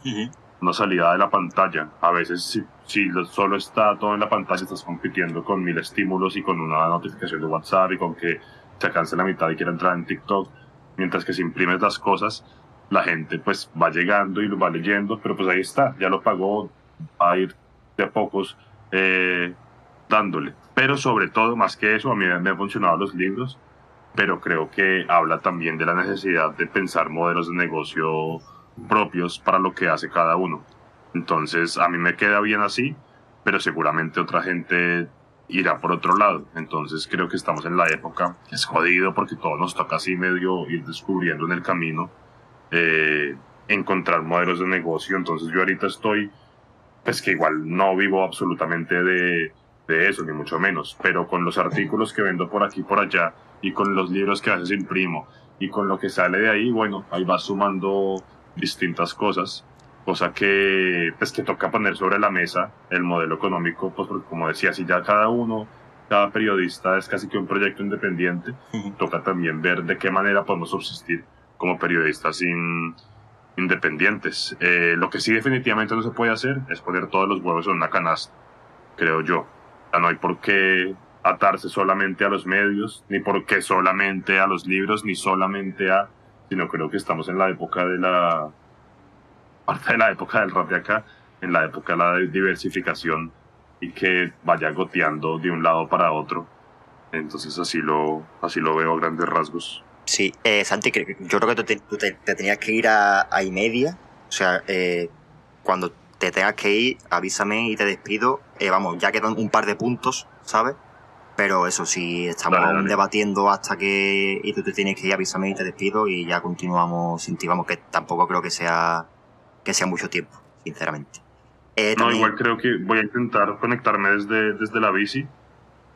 una salida de la pantalla. A veces si, si solo está todo en la pantalla estás compitiendo con mil estímulos y con una notificación de WhatsApp y con que se alcance la mitad y quiera entrar en TikTok. Mientras que si imprimes las cosas, la gente pues va llegando y lo va leyendo, pero pues ahí está, ya lo pagó, va a ir de a pocos eh, dándole. Pero sobre todo, más que eso, a mí me han funcionado los libros, pero creo que habla también de la necesidad de pensar modelos de negocio propios para lo que hace cada uno. Entonces, a mí me queda bien así, pero seguramente otra gente irá por otro lado. Entonces, creo que estamos en la época, es jodido porque todo nos toca así medio ir descubriendo en el camino, eh, encontrar modelos de negocio. Entonces, yo ahorita estoy, pues que igual no vivo absolutamente de, de eso, ni mucho menos, pero con los artículos que vendo por aquí y por allá, y con los libros que a veces imprimo, y con lo que sale de ahí, bueno, ahí va sumando distintas cosas, cosa que pues que toca poner sobre la mesa el modelo económico, pues porque como decía, si ya cada uno, cada periodista es casi que un proyecto independiente, toca también ver de qué manera podemos subsistir como periodistas independientes. Eh, lo que sí definitivamente no se puede hacer es poner todos los huevos en una canasta, creo yo. no hay por qué atarse solamente a los medios, ni por qué solamente a los libros, ni solamente a sino creo que estamos en la época de la parte de la época del rap de acá, en la época de la diversificación y que vaya goteando de un lado para otro. Entonces así lo, así lo veo a grandes rasgos. Sí, eh, Santi, yo creo que tú te, tenías que ir a, a y media. O sea, eh, cuando te tengas que ir, avísame y te despido. Eh, vamos, ya quedan un par de puntos, ¿sabes? Pero eso, si estamos debatiendo hasta que y tú te tienes que ir, avísame y te despido y ya continuamos sin ti. Vamos, que tampoco creo que sea, que sea mucho tiempo, sinceramente. Eh, no, igual creo que voy a intentar conectarme desde, desde la bici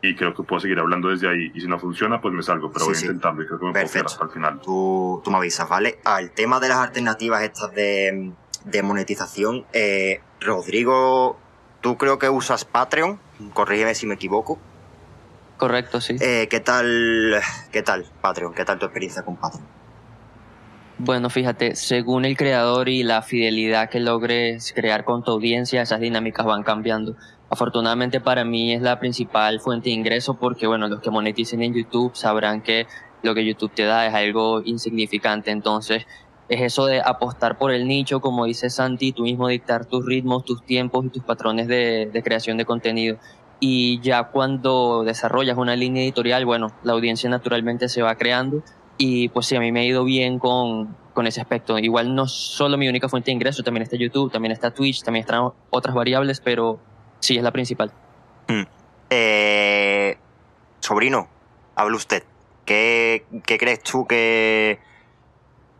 y creo que puedo seguir hablando desde ahí. Y si no funciona, pues me salgo, pero voy a intentarlo y creo que me Perfecto. puedo hasta el final. Tú, tú me avisas, ¿vale? Al tema de las alternativas estas de, de monetización, eh, Rodrigo, tú creo que usas Patreon, corrígeme si me equivoco. Correcto, sí. Eh, ¿Qué tal, qué tal, Patreon? ¿Qué tal tu experiencia con Patreon? Bueno, fíjate, según el creador y la fidelidad que logres crear con tu audiencia, esas dinámicas van cambiando. Afortunadamente para mí es la principal fuente de ingreso porque, bueno, los que moneticen en YouTube sabrán que lo que YouTube te da es algo insignificante. Entonces, es eso de apostar por el nicho, como dice Santi, tú mismo dictar tus ritmos, tus tiempos y tus patrones de, de creación de contenido y ya cuando desarrollas una línea editorial, bueno, la audiencia naturalmente se va creando y pues sí, a mí me ha ido bien con, con ese aspecto. Igual no solo mi única fuente de ingreso, también está YouTube, también está Twitch, también están otras variables, pero sí es la principal. Hmm. Eh, sobrino, habla usted. ¿Qué, ¿Qué, crees tú que,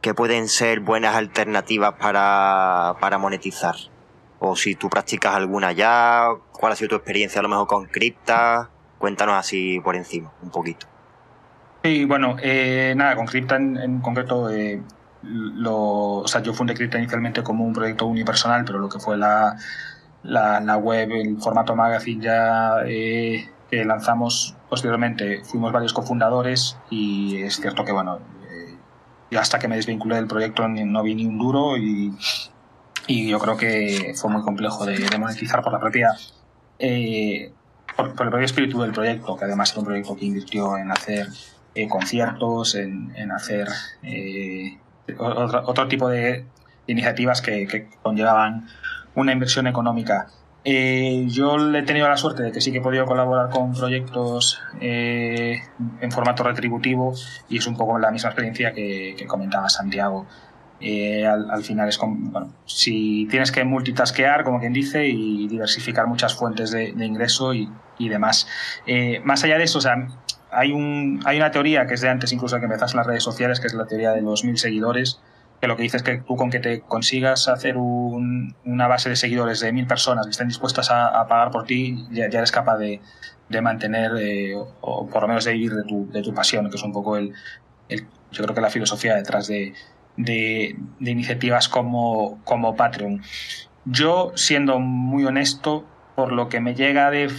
que pueden ser buenas alternativas para, para monetizar? o si tú practicas alguna ya, cuál ha sido tu experiencia a lo mejor con cripta, cuéntanos así por encima, un poquito. Sí, bueno, eh, nada, con cripta en, concreto, eh, lo, o sea, yo fundé cripta inicialmente como un proyecto unipersonal, pero lo que fue la, la, web, el formato magazine ya eh, que lanzamos posteriormente, fuimos varios cofundadores y es cierto que, bueno, hasta que me desvinculé del proyecto no vi ni un duro y y yo creo que fue muy complejo de, monetizar por la propia eh, por, el propio espíritu del proyecto, que además era un proyecto que invirtió en hacer eh, conciertos, en, hacer eh, otro, tipo de iniciativas que conllevaban una inversión económica. yo le he tenido la suerte de que sí que he podido colaborar con proyectos en formato retributivo y es un poco la misma experiencia que, comentaba Santiago. Eh, al, final es como, bueno, si tienes que multitaskear, como quien dice, y diversificar muchas fuentes de, ingreso y, demás. Eh, más allá de eso, o sea, hay, un, hay una teoría que es de antes incluso de que empezas en las redes sociales, que es la teoría de los mil seguidores, que lo que dice es que tú con que te consigas hacer una base de seguidores de mil personas que estén dispuestas a, pagar por ti, ya, eres capaz de, mantener, eh, o por lo menos de vivir de tu, de tu pasión, que es un poco el, yo creo que la filosofía detrás de, de, iniciativas como, como Patreon. Yo, siendo muy honesto, por lo que me llega de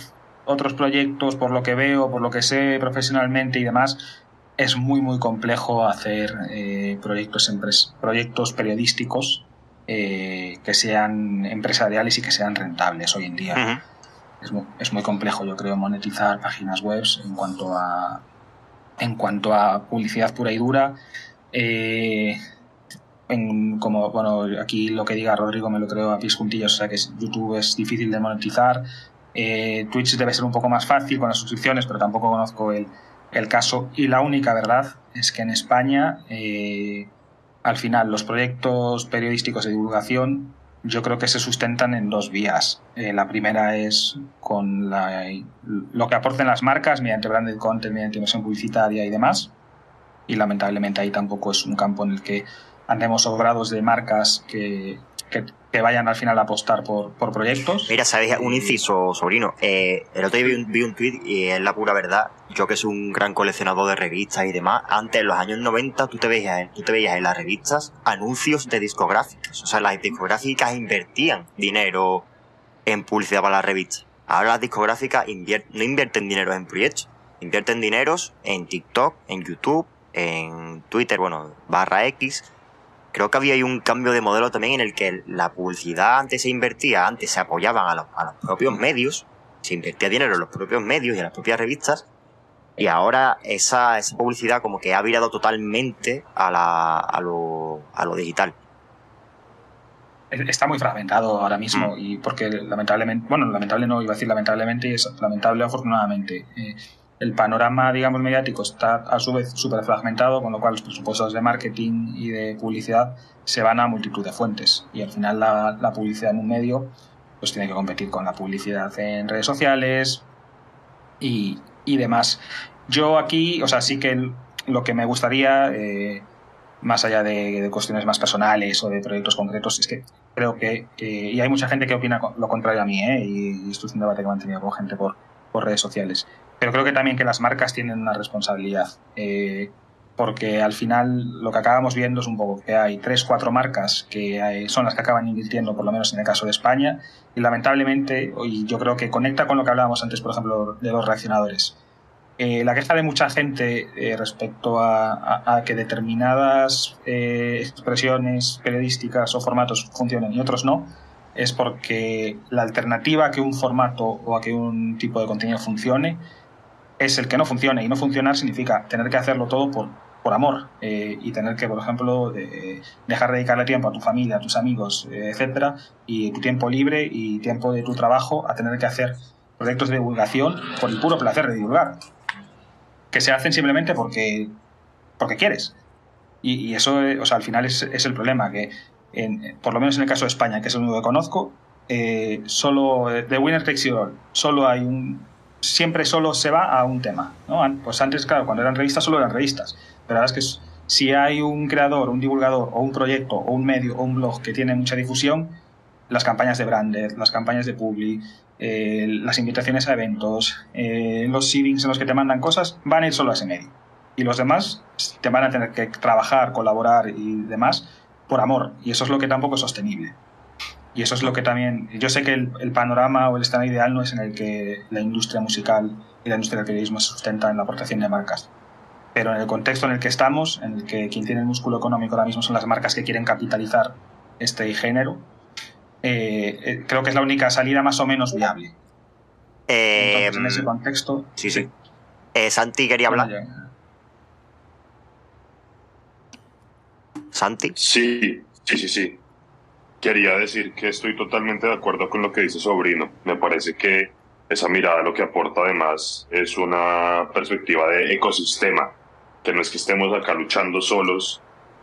otros proyectos, por lo que veo, por lo que sé profesionalmente y demás, es muy muy complejo hacer eh, proyectos, proyectos periodísticos eh, que sean empresariales y que sean rentables hoy en día. es, muy, es, muy, complejo, yo creo, monetizar páginas web en cuanto a, en cuanto a publicidad pura y dura. Eh, en, como bueno aquí lo que diga Rodrigo me lo creo a pies juntillos o sea que YouTube es difícil de monetizar eh, Twitch debe ser un poco más fácil con las suscripciones pero tampoco conozco el, el caso y la única verdad es que en España eh, al final los proyectos periodísticos de divulgación yo creo que se sustentan en dos vías. Eh, la primera es con la, lo que aporten las marcas mediante branded content, mediante inversión publicitaria y demás. Y lamentablemente ahí tampoco es un campo en el que andemos sobrados de marcas que, que, vayan al final a apostar por, por proyectos. Mira, ¿sabes? Un inciso, sobrino. Eh, el otro día vi un, vi un tweet y es la pura verdad. Yo que soy un gran coleccionador de revistas y demás, antes en los años 90 tú te veías, tú te veías en las revistas anuncios de discográficas. O sea, las discográficas invertían dinero en publicidad para las revistas. Ahora las discográficas no invierten dinero en proyectos, invierten dineros en TikTok, en YouTube, en Twitter, bueno, barra X, creo que había un cambio de modelo también en el que la publicidad antes se invertía, antes se apoyaban a los, propios medios, se invertía dinero en los propios medios y en las propias revistas, y ahora esa, esa publicidad como que ha virado totalmente a, la, a, lo, a lo digital. Está muy fragmentado ahora mismo mm. y porque lamentablemente, bueno, lamentable no, iba a decir lamentablemente, es lamentable afortunadamente. Eh, el panorama, digamos, mediático está a su vez súper fragmentado, con lo cual los presupuestos de marketing y de publicidad se van a multitud de fuentes. Y al final la, publicidad en un medio pues tiene que competir con la publicidad en redes sociales y, demás. Yo aquí, o sea, sí que lo que me gustaría, eh, más allá de, cuestiones más personales o de proyectos concretos, es que creo que, y hay mucha gente que opina lo contrario a mí, ¿eh? y, esto es un debate que he mantenido con gente por, por redes sociales pero creo que también que las marcas tienen una responsabilidad. Eh, porque al final lo que acabamos viendo es un poco que hay tres, cuatro marcas que son las que acaban invirtiendo, por lo menos en el caso de España, y lamentablemente, y yo creo que conecta con lo que hablábamos antes, por ejemplo, de los reaccionadores. Eh, la queja de mucha gente eh, respecto a, que determinadas expresiones periodísticas o formatos funcionen y otros no, es porque la alternativa a que un formato o a que un tipo de contenido funcione es el que no funcione. Y no funcionar significa tener que hacerlo todo por, por amor eh, y tener que, por ejemplo, de, dejar de dedicarle tiempo a tu familia, a tus amigos, eh, etcétera, y tu tiempo libre y tiempo de tu trabajo a tener que hacer proyectos de divulgación por el puro placer de divulgar, que se hacen simplemente porque, porque quieres. Y, eso, eh, o sea, al final es, es el problema, que por lo menos en el caso de España, que es el único que conozco, solo de Winner Takes It All, solo hay un siempre solo se va a un tema. ¿no? Pues antes, claro, cuando eran revistas solo eran revistas. Pero verdad es que si hay un creador, un divulgador o un proyecto o un medio o un blog que tiene mucha difusión, las campañas de branded, las campañas de publi, eh, las invitaciones a eventos, eh, los seedings en los que te mandan cosas, van a ir solo a ese medio. Y los demás te van a tener que trabajar, colaborar y demás por amor. Y eso es lo que tampoco es sostenible. Y eso es lo que también. Yo sé que el, panorama o el escenario ideal no es en el que la industria musical y la industria del periodismo se sustenta en la aportación de marcas. Pero en el contexto en el que estamos, en el que quien tiene el músculo económico ahora mismo son las marcas que quieren capitalizar este género, eh, eh, creo que es la única salida más o menos viable. Entonces, en ese em, contexto. Sí, sí. Eh, Santi quería hablar. Santi. Sí, sí, sí, sí. Quería decir que estoy totalmente de acuerdo con lo que dice Sobrino. Me parece que esa mirada lo que aporta además es una perspectiva de ecosistema, que no es que estemos acá luchando solos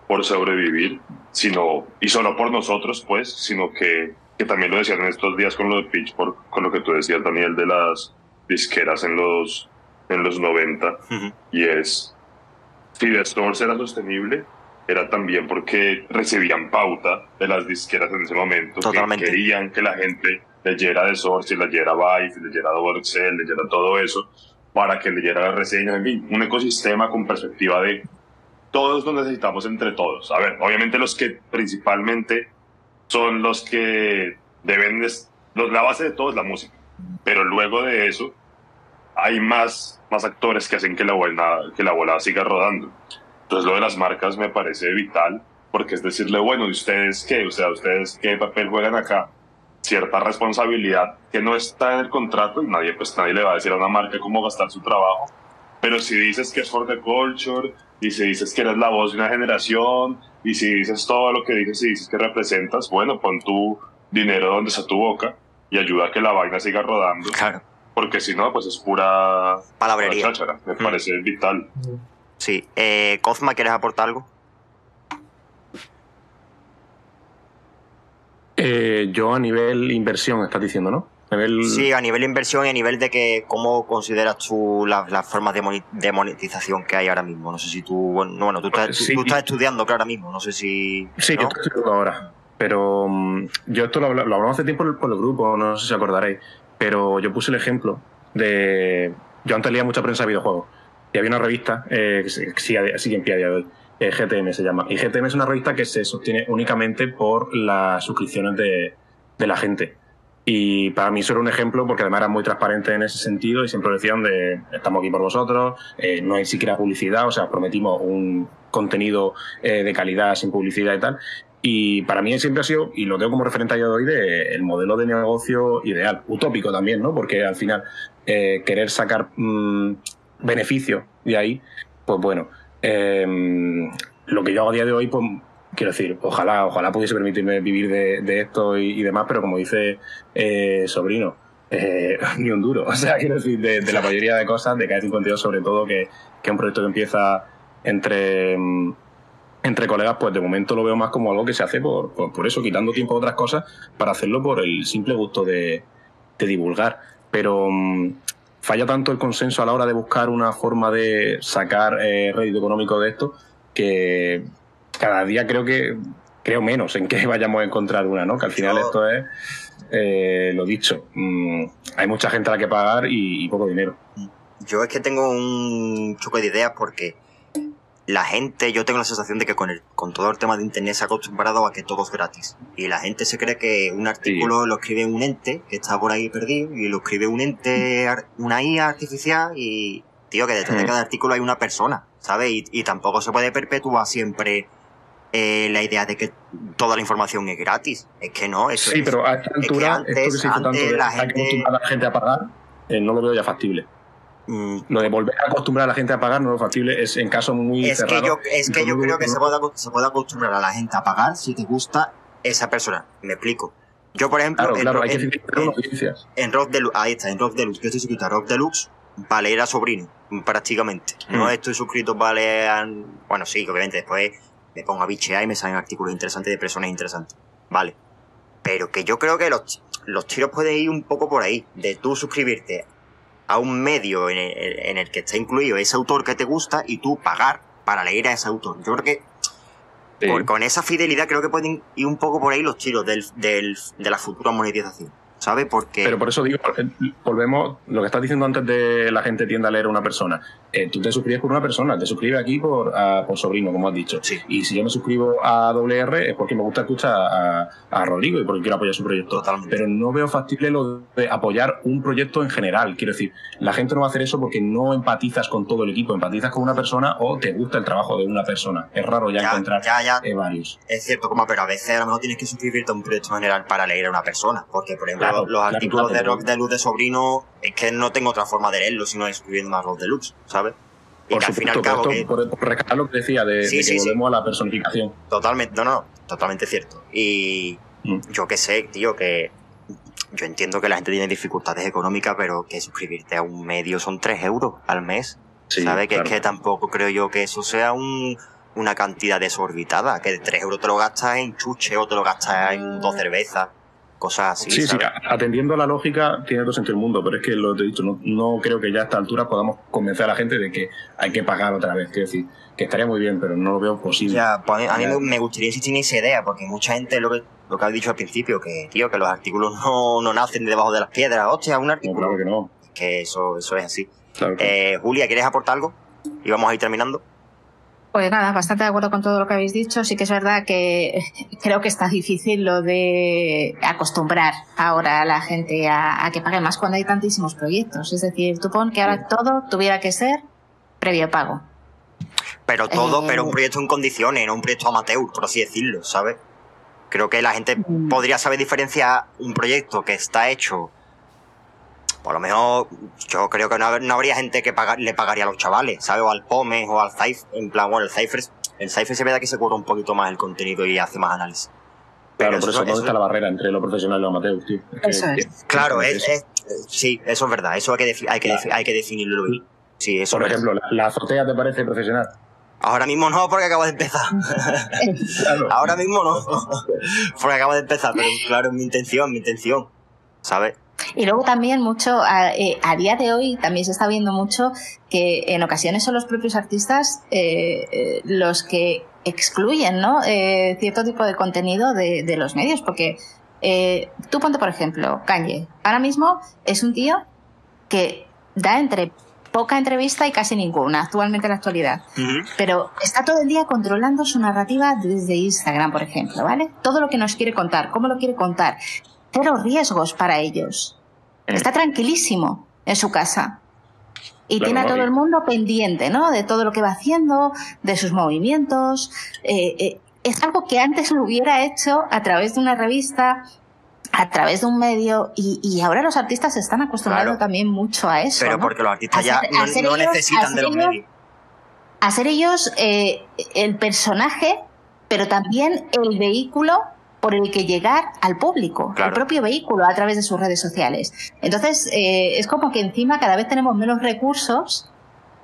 por sobrevivir, sino, y solo por nosotros, pues, sino que, que también lo decían en estos días con lo de Pitch, por, con lo que tú decías, Daniel, de las disqueras en los, en los 90, y es, si de Stores era sostenible, era también porque recibían pauta de las disqueras en ese momento. Que querían que la gente leyera The Source, leyera Vice, leyera Dorsel, leyera todo eso, para que leyera las reseñas. En fin, un ecosistema con perspectiva de todos lo necesitamos entre todos. A ver, obviamente los que principalmente son los que deben... Los, la base de todo es la música. Pero luego de eso hay más, más actores que hacen que la, bola, que la bola siga rodando. Entonces lo de las marcas me parece vital porque es decirle, bueno, ¿y ustedes qué? O sea, ¿ustedes qué papel juegan acá? Cierta responsabilidad que no está en el contrato y nadie, pues nadie le va a decir a una marca cómo gastar su trabajo. Pero si dices que es for the culture, y si dices que eres la voz de una generación, y si dices todo lo que dices y dices que representas, bueno, pon tu dinero donde está tu boca y ayuda a que la vaina siga rodando. Claro. Porque si no, pues es pura Palabrería. pura cháchara. Me Mm. parece vital. Sí. Eh, Cosma, ¿quieres aportar algo? Eh, yo a nivel inversión, estás diciendo, ¿no? A nivel... Sí, a nivel inversión y a nivel de que cómo consideras tú las, las formas de, monetización que hay ahora mismo. No sé si tú, bueno, no, bueno, tú estás, tú- Sí. tú estás estudiando claro ahora mismo, no sé si... Sí, ¿no? yo estoy estudiando ahora. Pero mm, yo esto lo, lo hablamos hace tiempo por el grupo, no sé si acordaréis. Pero yo puse el ejemplo de. Yo antes leía mucha prensa de videojuegos. Y había una revista eh, que sigue, en pie a día de hoy. eh, GTM se llama. Y GTM es una revista que se sostiene únicamente por las suscripciones de, de la gente. Y para mí eso era un ejemplo porque además era muy transparente en ese sentido y siempre decían de estamos aquí por vosotros, eh, no hay siquiera publicidad, o sea, prometimos un contenido eh, de calidad sin publicidad y tal. Y para mí siempre ha sido, y lo tengo como referente a día de hoy, de el modelo de negocio ideal, utópico también, ¿no? Porque al final querer sacar mm, beneficio de ahí, pues bueno, eh, lo que yo hago a día de hoy, pues quiero decir, ojalá, ojalá pudiese permitirme vivir de, esto y, demás, pero como dice eh, Sobrino, eh, ni un duro. O sea, quiero decir, de, la mayoría de cosas, de KE52 sobre todo, que, es un proyecto que empieza entre, mm, entre colegas, pues de momento lo veo más como algo que se hace por, por, eso, quitando tiempo a otras cosas, para hacerlo por el simple gusto de, divulgar. Pero mm, falla tanto el consenso a la hora de buscar una forma de sacar eh, rédito económico de esto, que cada día creo que creo menos en que vayamos a encontrar una, ¿no? Que al final Yo- esto es eh, lo dicho. mm, hay mucha gente a la que pagar y, y poco dinero. Yo es que tengo un choque de ideas porque la gente, yo tengo la sensación de que con, el, con todo el tema de internet se ha acostumbrado a que todo es gratis. Y la gente se cree que un artículo lo escribe un ente que está por ahí perdido y lo escribe un ente, una IA artificial y, tío, que detrás de cada artículo hay una persona, ¿sabes? Y, y tampoco se puede perpetuar siempre eh, la idea de que toda la información es gratis. Es que no, eso Sí, es- pero a esta es que altura, antes- esto que se hizo tanto antes de la hay que gente- a la gente a pagar, eh, no lo veo ya factible. Mm, Lo de volver a acostumbrar a la gente a pagar no lo factible es en casos muy es que yo, es que yo creo que no- se puede, se puede acostumbrar a la gente a pagar si te gusta esa persona. Me explico. Yo, por ejemplo, Claro, en, claro, Ro- hay que en- en- en Rock Deluxe, ahí está, en Rock Deluxe, yo estoy suscrito a Rock Deluxe, vale, era sobrino, prácticamente. No Mm. estoy suscrito, vale, a- bueno, sí, obviamente después me pongo a bichear y me salen artículos interesantes de personas interesantes. Vale. Pero que yo creo que los, los tiros pueden ir un poco por ahí, de tú suscribirte a un medio en el, en el que está incluido ese autor que te gusta y tú pagar para leer a ese autor. Yo creo que Sí. con, con esa fidelidad creo que pueden ir un poco por ahí los tiros del, del, de la futura monetización. ¿Sabes? Porque... Pero por eso digo, eh, volvemos, lo que estás diciendo antes de la gente tiende a leer a una persona. Eh, tú te suscribes por una persona, te suscribes aquí por, a- por sobrino, como has dicho. Sí. Y si yo me suscribo a WR es porque me gusta escuchar a, a Rodrigo y porque quiero apoyar su proyecto. Totalmente. Pero no veo factible lo de apoyar un proyecto en general. Quiero decir, la gente no va a hacer eso porque no empatizas con todo el equipo, empatizas con una persona o te gusta el trabajo de una persona. Es raro ya, ya, encontrar ya, ya, eh, varios. es cierto, como, pero a veces a lo mejor tienes que suscribirte a un proyecto general para leer a una persona. Porque, por ejemplo, Claro, los claro, artículos claro. de Rock Deluxe de Sobrino, es que no tengo otra forma de leerlos sino suscribiéndome a Rock Deluxe, ¿sabes? Y Por que al fin y al supuesto, cabo pero que... por, por lo que decía de, Sí, de que sí, sí. volvemos a la personificación. Totalmente, no, no, totalmente cierto. Y Mm. yo qué sé, tío, que yo entiendo que la gente tiene dificultades económicas, pero que suscribirte a un medio son 3 euros al mes. ¿Sabes? Que es que tampoco creo yo que eso sea un, una cantidad desorbitada, que de 3 euros te lo gastas en chuche o te lo gastas en dos cervezas, cosas así. Sí, sí, atendiendo a la lógica tiene todo sentido el mundo, pero es que lo que te he dicho, no, no creo que ya a esta altura podamos convencer a la gente de que hay que pagar otra vez. Quiero decir, que estaría muy bien, pero no lo veo posible. Ya, pues a mí me, me gustaría insistir en esa idea, porque mucha gente lo que, lo que ha dicho al principio, que tío, que los artículos no, no nacen de debajo de las piedras. Hostia, un No, artículo. claro que no. Que eso, eso es así. Claro que Eh, Julia, ¿quieres aportar algo? Y vamos a ir terminando. Pues nada, bastante de acuerdo con todo lo que habéis dicho. Sí que es verdad que creo que está difícil lo de acostumbrar ahora a la gente a, a que pague más cuando hay tantísimos proyectos. Es decir, tú pon que ahora todo tuviera que ser previo pago. Pero todo, Eh. pero un proyecto en condiciones, no un proyecto amateur, por así decirlo, ¿sabes? Creo que la gente Mm. podría saber diferenciar un proyecto que está hecho. Por lo menos, yo creo que no, hab- no habría gente que le pagaría a los chavales, ¿sabes? O al Pome o al Cypher. En plan, bueno, el Cypher, el Cypher se ve que se cura un poquito más el contenido y hace más análisis. Claro, Pero por eso, ¿dónde está la barrera entre lo profesional y lo amateur, tío? Es que- Eso es. que- Claro, es, es- sí, eso es verdad. Eso hay que, defi- hay que, defi- hay que definirlo bien. Sí, eso Por ejemplo, la, la azotea te parece profesional. Ahora mismo no, porque acabo de empezar. Claro. Ahora mismo no, porque acabo de empezar. Pero claro, es mi intención, mi intención. ¿Sabes? Y luego también mucho, a, eh, a día de hoy también se está viendo mucho que en ocasiones son los propios artistas eh, eh, los que excluyen ¿no? Cierto tipo de contenido de, de los medios, porque eh, tú ponte por ejemplo, Kanye, ahora mismo es un tío que da entre poca entrevista y casi ninguna actualmente en la actualidad. Pero está todo el día controlando su narrativa desde Instagram, por ejemplo, ¿vale? Todo lo que nos quiere contar, cómo lo quiere contar. Cero riesgos para ellos. Está tranquilísimo en su casa. Y Claro, tiene a todo el mundo pendiente, ¿no? De todo lo que va haciendo, de sus movimientos. Eh, eh, es algo que antes lo hubiera hecho a través de una revista, a través de un medio, y, y ahora los artistas se están acostumbrando Claro. también mucho a eso. Pero ¿no? porque los artistas A ya ser- no, a ser no ellos- a necesitan de ser los ellos- medios. hacer ellos eh, el personaje, pero también el vehículo por el que llegar al público, Claro. propio vehículo a través de sus redes sociales. Entonces, eh, es como que encima cada vez tenemos menos recursos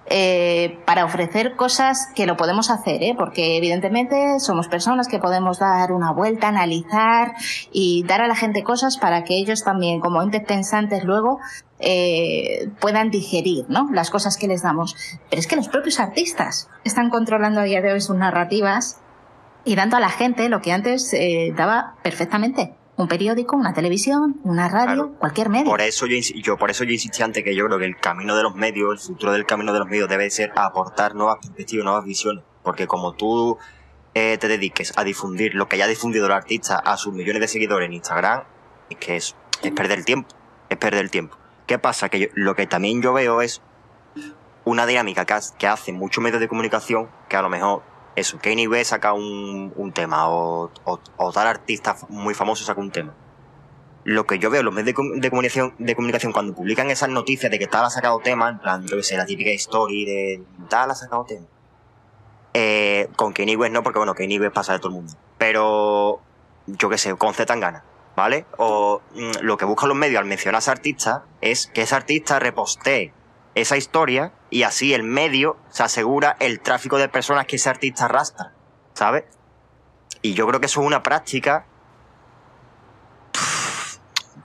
eh, para ofrecer cosas que lo podemos hacer, ¿eh? porque evidentemente somos personas que podemos dar una vuelta, analizar y dar a la gente cosas para que ellos también, como entes pensantes, luego eh, puedan digerir ¿no? las cosas que les damos. Pero es que los propios artistas están controlando a día de hoy sus narrativas y dando a la gente lo que antes eh, daba perfectamente. Un periódico, una televisión, una radio, Claro. cualquier medio. Por eso yo, yo por eso yo insistí antes que yo creo que el camino de los medios, el futuro del camino de los medios debe ser aportar nuevas perspectivas, nuevas visiones. Porque como tú eh, te dediques a difundir lo que ya ha difundido el artista a sus millones de seguidores en Instagram, es que es, es perder el tiempo. Es perder el tiempo. ¿Qué pasa? Que yo- lo que también yo veo es una dinámica que, ha- que hace muchos medios de comunicación que a lo mejor eso, Kanye West saca un, un tema o, o, tal artista muy famoso saca un tema. Lo que yo veo, los medios de, com- de comunicación, de comunicación cuando publican esas noticias de que tal ha sacado tema, en plan, yo que sé, la típica story de tal ha sacado tema. Eh, con Kanye West no, porque bueno, Kanye West pasa de todo el mundo. Pero, yo que sé, con Z Tangana, ¿vale? O mm, lo que buscan los medios al mencionar a ese artista es que ese artista repostee esa historia y así el medio se asegura el tráfico de personas que ese artista arrastra, ¿sabes? Y yo creo que eso es una práctica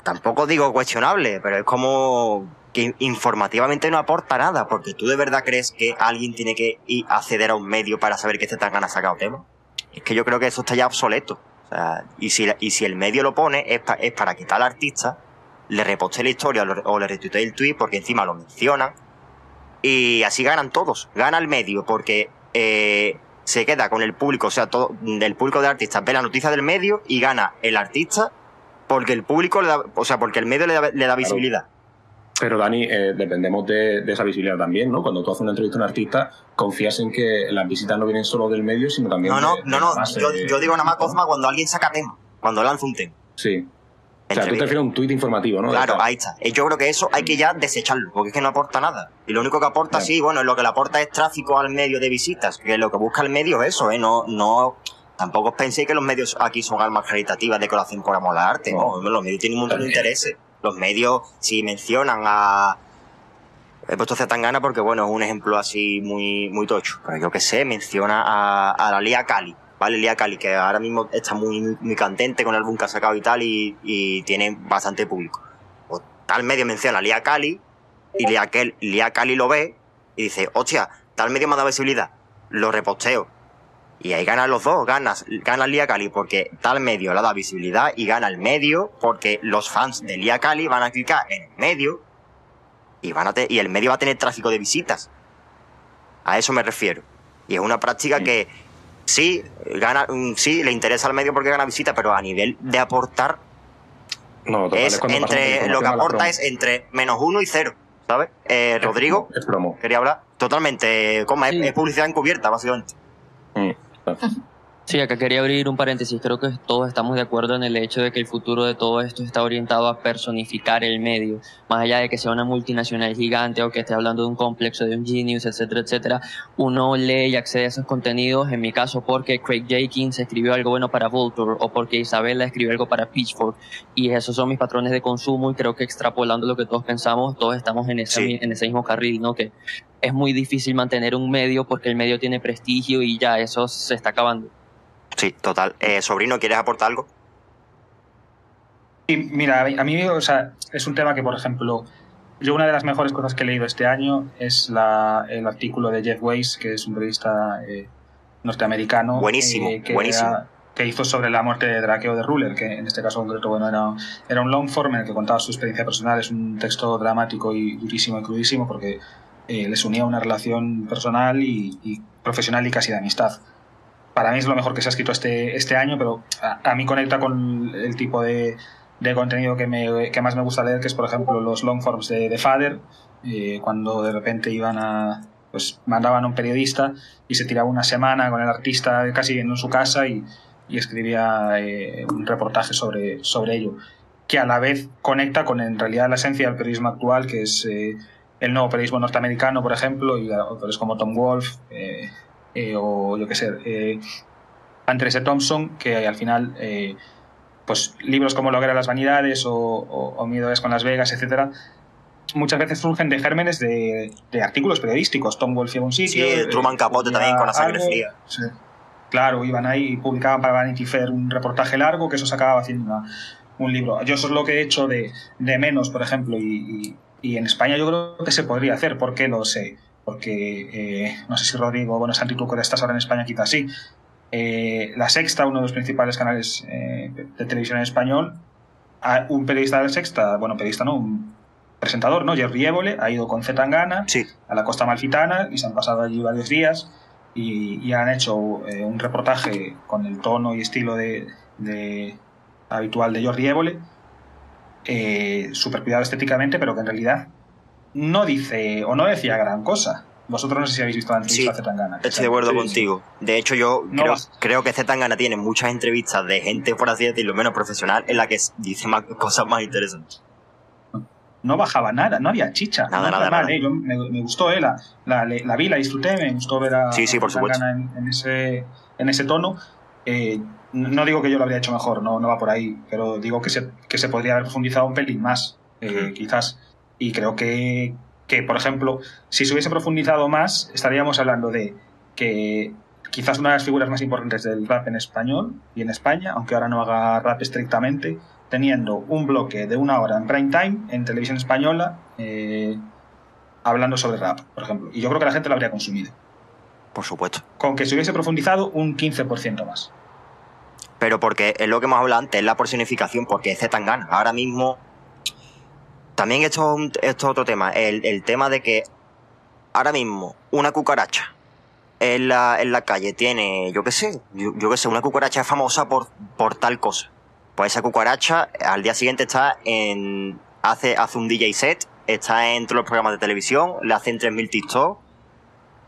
tampoco digo cuestionable, pero es como que informativamente no aporta nada, porque tú de verdad crees que alguien tiene que ir a acceder a un medio para saber que este tan ha sacado tema. Es que yo creo que eso está ya obsoleto. O sea, y si, y si el medio lo pone es, es para que tal artista le reposte la historia o le- retuitee el tweet porque encima lo mencionan y así ganan todos. Gana el medio porque eh, se queda con el público, o sea, todo del público de artistas ve la noticia del medio y gana el artista porque el público le da, o sea, porque el medio le da, le da visibilidad. Pero Dani, eh, dependemos de, de esa visibilidad también, ¿no? Cuando tú haces una entrevista a un artista, confías en que las visitas no vienen solo del medio, sino también No, no, de- no, no. Yo, yo digo nada más Cosma cuando alguien saca tema, cuando lanza un tema. Sí. O sea, tú te refieres a un tuit informativo, ¿no? Claro, ahí está. Eh, Yo creo que eso hay que ya desecharlo, porque es que no aporta nada. Y lo único que aporta, Claro. sí, bueno, lo que le aporta es tráfico al medio de visitas, que lo que busca el medio es eso, ¿eh? No, no, tampoco os penséis que los medios aquí son almas caritativas de que lo hacen por amor al arte, ¿no? No. Los medios tienen un montón de intereses. Los medios, si mencionan a... He puesto Zetangana porque, bueno, es un ejemplo así muy, muy tocho. Pero yo que sé, menciona a, a la Lía Cali, ¿vale? Lía Cali, que ahora mismo está muy, muy, con el álbum que ha sacado y tal, y, y tiene bastante público. O tal medio menciona a Lía Cali, y Kel- Lía Cali lo ve, y dice, hostia, tal medio me ha dado visibilidad, lo reposteo. Y ahí ganan los dos, ganas, gana Lía Cali porque tal medio le da visibilidad y gana el medio porque los fans de Lía Cali van a clicar en el medio y, van a te- y el medio va a tener tráfico de visitas. A eso me refiero. Y es una práctica Sí. que sí, gana, mm, sí, le interesa al medio porque gana visitas, pero a nivel de aportar no, total, es entre, lo que aporta es entre menos uno y cero. ¿sabes? Eh, Rodrigo, Es promo. quería hablar. Totalmente, Sí. es publicidad encubierta, básicamente. Mm. Sí, acá quería abrir un paréntesis. Creo que todos estamos de acuerdo en el hecho de que el futuro de todo esto está orientado a personificar el medio. Más allá de que sea una multinacional gigante o que esté hablando de un complejo, de un genius, etcétera, etcétera, uno lee y accede a esos contenidos, en mi caso porque Craig Jenkins escribió algo bueno para Vulture o porque Isabella escribió algo para Pitchfork. Y esos son mis patrones de consumo y creo que extrapolando lo que todos pensamos, todos estamos en ese, Sí. en ese mismo carril, ¿no? Que es muy difícil mantener un medio porque el medio tiene prestigio y ya eso se está acabando. Sí, total. Eh, sobrino, ¿quieres aportar algo? Y mira, a mí- o sea, es un tema que, por ejemplo, yo una de las mejores cosas que he leído este año es la, el artículo de Jeff Weiss, que es un periodista eh, norteamericano. Buenísimo, eh, que, buenísimo. era- que hizo sobre la muerte de Drakeo de Ruler, que en este caso concreto, bueno, era, era un long form en el que contaba su experiencia personal. Es un texto dramático y durísimo y crudísimo porque eh, les unía una relación personal y, y profesional y casi de amistad. Para mí es lo mejor que se ha escrito este, este año, pero a, a mí conecta con el tipo de, de contenido que, me, que más me gusta leer, que es, por ejemplo, los long forms de, de Father, eh, cuando de repente iban a. Pues mandaban a un periodista y se tiraba una semana con el artista casi en su casa y, y escribía eh, un reportaje sobre, sobre ello, que a la vez conecta con en realidad la esencia del periodismo actual, que es eh, el nuevo periodismo norteamericano, por ejemplo, y autores como Tom Wolfe eh, o yo qué sé, eh, Andrés Thompson, que al final, eh, pues libros como Lo que eran las vanidades o, o, o Miedo es con Las Vegas, etcétera, muchas veces surgen de gérmenes de, de artículos periodísticos. Tom Wolfe iba un sitio. Sí, Truman Capote también con la sangre algo, fría. sí. Claro, iban ahí y publicaban para Vanity Fair un reportaje largo que eso se acababa haciendo una- un libro. Yo eso es lo que he hecho de, de menos, por ejemplo, y, y- y en España yo creo que se podría hacer. ¿Por qué lo sé? Porque eh, no sé si Rodrigo, bueno, Santi, que estás ahora en España, quizás sí. Eh, la Sexta, uno de los principales canales eh, de, televisión en español, a- un periodista de la Sexta, bueno, periodista no, un presentador, ¿no? Jerry Évole, ha ido con Zetangana Sí, a la costa malfitana y se han pasado allí varios días y, y han hecho eh, un reportaje con el tono y estilo de, de- habitual de Jordi Évole, eh, súper cuidado estéticamente, pero que en realidad no dice o no decía gran cosa. Vosotros no sé si habéis visto la entrevista Sí, a Zetangana. estoy de acuerdo Sí, sí. contigo. De hecho, yo No creo, creo que Zetangana tiene muchas entrevistas de gente, por así decirlo, menos profesional, en la que dice más cosas más interesantes. no bajaba nada, no había chicha. Nada, no nada, nada. eh, yo- me, me gustó, eh, la, la, la vi, la disfruté, me gustó ver a, Sí, sí, por supuesto. En, en ese, en ese tono. Eh, no digo que yo lo habría hecho mejor, no, no va por ahí, pero digo que se, que se podría haber profundizado un pelín más, eh, quizás. Y creo que, que, por ejemplo, si se hubiese profundizado más, estaríamos hablando de que quizás una de las figuras más importantes del rap en español y en España, aunque ahora no haga rap estrictamente, teniendo un bloque de una hora en prime time en televisión española eh, hablando sobre rap, por ejemplo. Y yo creo que la gente lo habría consumido. Por supuesto. Con que se hubiese profundizado un 15% más. Pero porque es lo que hemos hablado antes, es la personificación, porque es Zetangana. Ahora mismo. También esto, es es otro tema. El, el tema de que ahora mismo una cucaracha en la, en la calle tiene, yo qué sé, yo, yo qué sé, una cucaracha es famosa por, por tal cosa. Pues esa cucaracha al día siguiente está en. hace, hace un DJ set, está en todos los programas de televisión, le hacen 3.000 TikTok.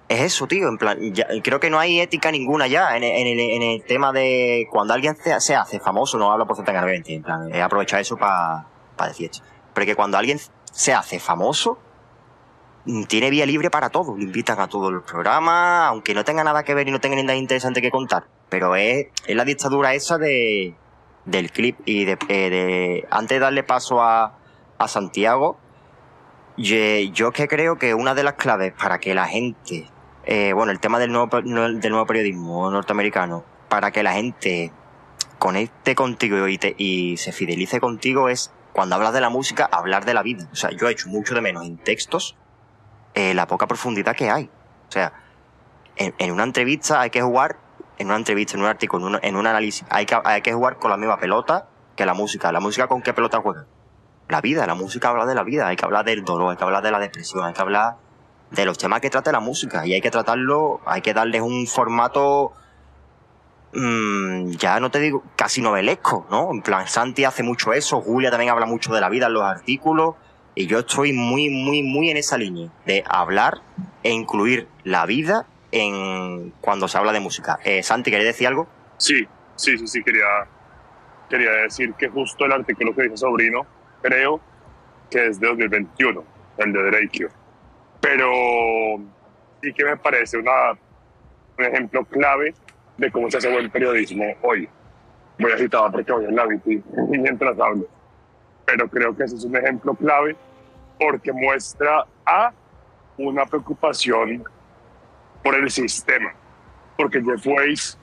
Es eso, tío. En plan, ya- creo que no hay ética ninguna ya en en en el tema de cuando alguien se, hace famoso, no hablo por obviamente, en plan, he aprovechado eso para decir esto. Pero que cuando alguien se hace famoso, mm, tiene vía libre para todo. Le invitan a todos los programas, aunque no tenga nada que ver y no tenga nada interesante que contar. Pero es, es la dictadura esa de del clip y de, eh, antes de darle paso a, a Santiago, yo que creo que una de las claves para que la gente, eh, bueno, el tema del nuevo, del nuevo periodismo norteamericano, para que la gente conecte contigo y se fidelice contigo es cuando hablas de la música, hablar de la vida. O sea, yo he hecho mucho de menos en textos eh, la poca profundidad que hay. O sea, en, una entrevista hay que jugar, en una entrevista, en un artículo, en un, en un análisis, hay que, hay que jugar con la misma pelota que la música. ¿La música con qué pelota juega? La vida, la música habla de la vida, hay que hablar del dolor, hay que hablar de la depresión, hay que hablar de los temas que trata la música y hay que tratarlo, hay que darles un formato mm, ya no te digo casi novelesco, ¿no? En plan, Santi hace mucho eso, Julia también habla mucho de la vida en los artículos Y yo estoy muy, muy, muy en esa línea de hablar e incluir la vida en cuando se habla de música. Eh, Santi, ¿querías decir algo? Sí, sí, sí, sí, quería, quería decir que justo el artículo que dice Sobrino, creo que es de 2021, el de Drake. Pero sí que me parece un ejemplo clave de cómo se hace buen periodismo hoy. Voy a citar porque voy en la bici mientras hablo. Pero creo que ese es un ejemplo clave porque muestra a una preocupación por el sistema. Porque Jeff Weiss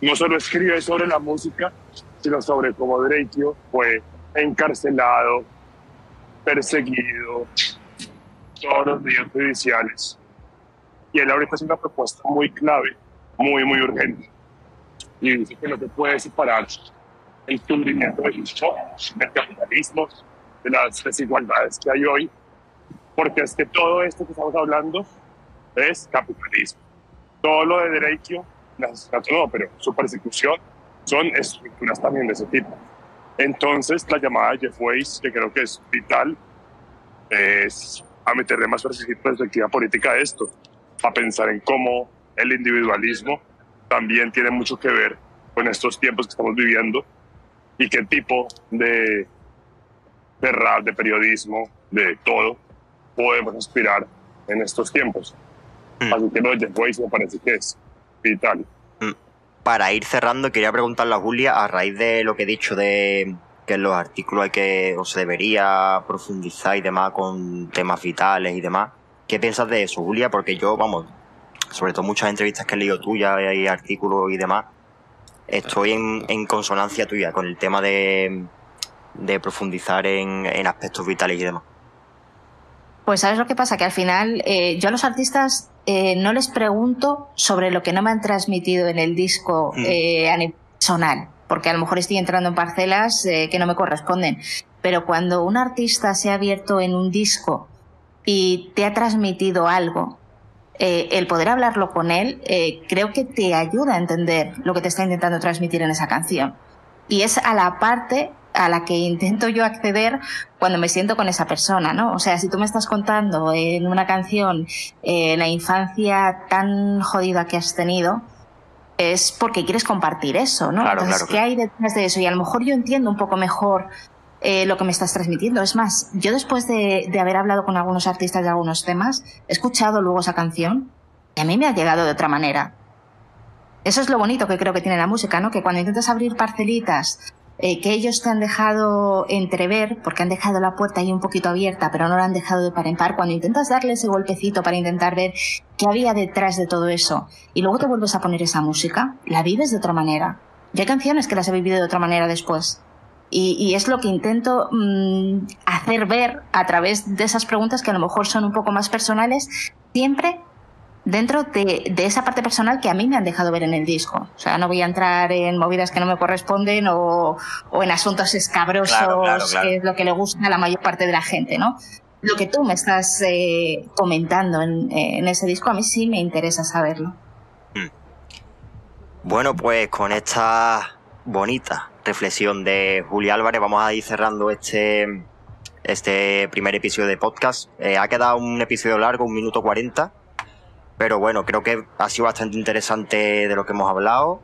no solo escribe sobre la música, sino sobre cómo Drake fue encarcelado, perseguido, todos los días judiciales. Y él ahorita hace una propuesta muy clave, muy, muy urgente. Y dice que no se puede separar el cubrimiento del del capitalismo, de las desigualdades que hay hoy, porque es que todo esto que estamos hablando es capitalismo. Todo lo de derecho, no, pero su persecución son estructuras también de ese tipo. Entonces, la llamada de Jeff Weiss, que creo que es vital, es a meterle más perspectiva política a esto, a pensar en cómo el individualismo también tiene mucho que ver con estos tiempos que estamos viviendo y qué tipo de, de rap, de periodismo, de todo, podemos aspirar en estos tiempos. Mm. Así que lo de Weiss me parece que es vital. Mm. Para ir cerrando, quería preguntarle a Julia, a raíz de lo que he dicho de que en los artículos hay que, o se debería profundizar y demás con temas vitales y demás. ¿Qué piensas de eso, Julia? Porque yo, vamos, sobre todo muchas entrevistas que he leído tuyas y artículos y demás, estoy en, en consonancia tuya con el tema de, de profundizar en, en aspectos vitales y demás. Pues sabes lo que pasa, que al final eh, yo a los artistas eh, no les pregunto sobre lo que no me han transmitido en el disco Mm. eh, a nivel personal, porque a lo mejor estoy entrando en parcelas eh, que no me corresponden. Pero cuando un artista se ha abierto en un disco y te ha transmitido algo, eh, el poder hablarlo con él eh, creo que te ayuda a entender lo que te está intentando transmitir en esa canción. Y es a la parte a la que intento yo acceder cuando me siento con esa persona, ¿no? O sea, si tú me estás contando en una canción eh, la infancia tan jodida que has tenido, es porque quieres compartir eso, ¿no? Claro, Entonces, claro, ¿qué hay detrás de eso? Y a lo mejor yo entiendo un poco mejor eh, lo que me estás transmitiendo. Es más, yo después de, haber hablado con algunos artistas de algunos temas, he escuchado luego esa canción y a mí me ha llegado de otra manera. Eso es lo bonito que creo que tiene la música, ¿no? Que cuando intentas abrir parcelitas eh, que ellos te han dejado entrever, porque han dejado la puerta ahí un poquito abierta, pero no la han dejado de par en par, cuando intentas darle ese golpecito para intentar ver qué había detrás de todo eso, y luego te vuelves a poner esa música, la vives de otra manera. Y hay canciones que las he vivido de otra manera después. Y, y es lo que intento mm, hacer ver a través de esas preguntas que a lo mejor son un poco más personales, siempre dentro de, de, esa parte personal que a mí me han dejado ver en el disco. O sea, no voy a entrar en movidas que no me corresponden o, o en asuntos escabrosos, Claro, claro, claro. que es lo que le gusta a la mayor parte de la gente, ¿no? Lo que tú me estás eh, comentando en, en ese disco, a mí sí me interesa saberlo. Bueno, pues con esta bonita reflexión de Julia Álvarez vamos a ir cerrando este, este primer episodio de podcast. Eh, ha quedado un episodio largo, un minuto cuarenta, pero bueno, creo que ha sido bastante interesante de lo que hemos hablado,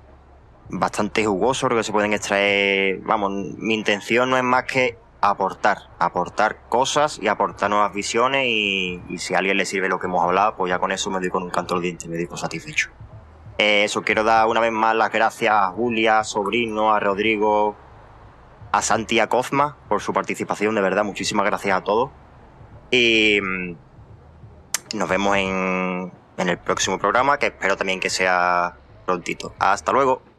bastante jugoso, creo que se pueden extraer, vamos, mi intención no es más que aportar, aportar cosas y aportar nuevas visiones y, si a alguien le sirve lo que hemos hablado, pues ya con eso me doy con un canto al diente, me doy satisfecho. Eh, eso, quiero dar una vez más las gracias a Julia, a Sobrino, a Rodrigo, a Santi a Cosma por su participación, de verdad, muchísimas gracias a todos. Y mm, nos vemos en, en el próximo programa, que espero también que sea prontito. Hasta luego.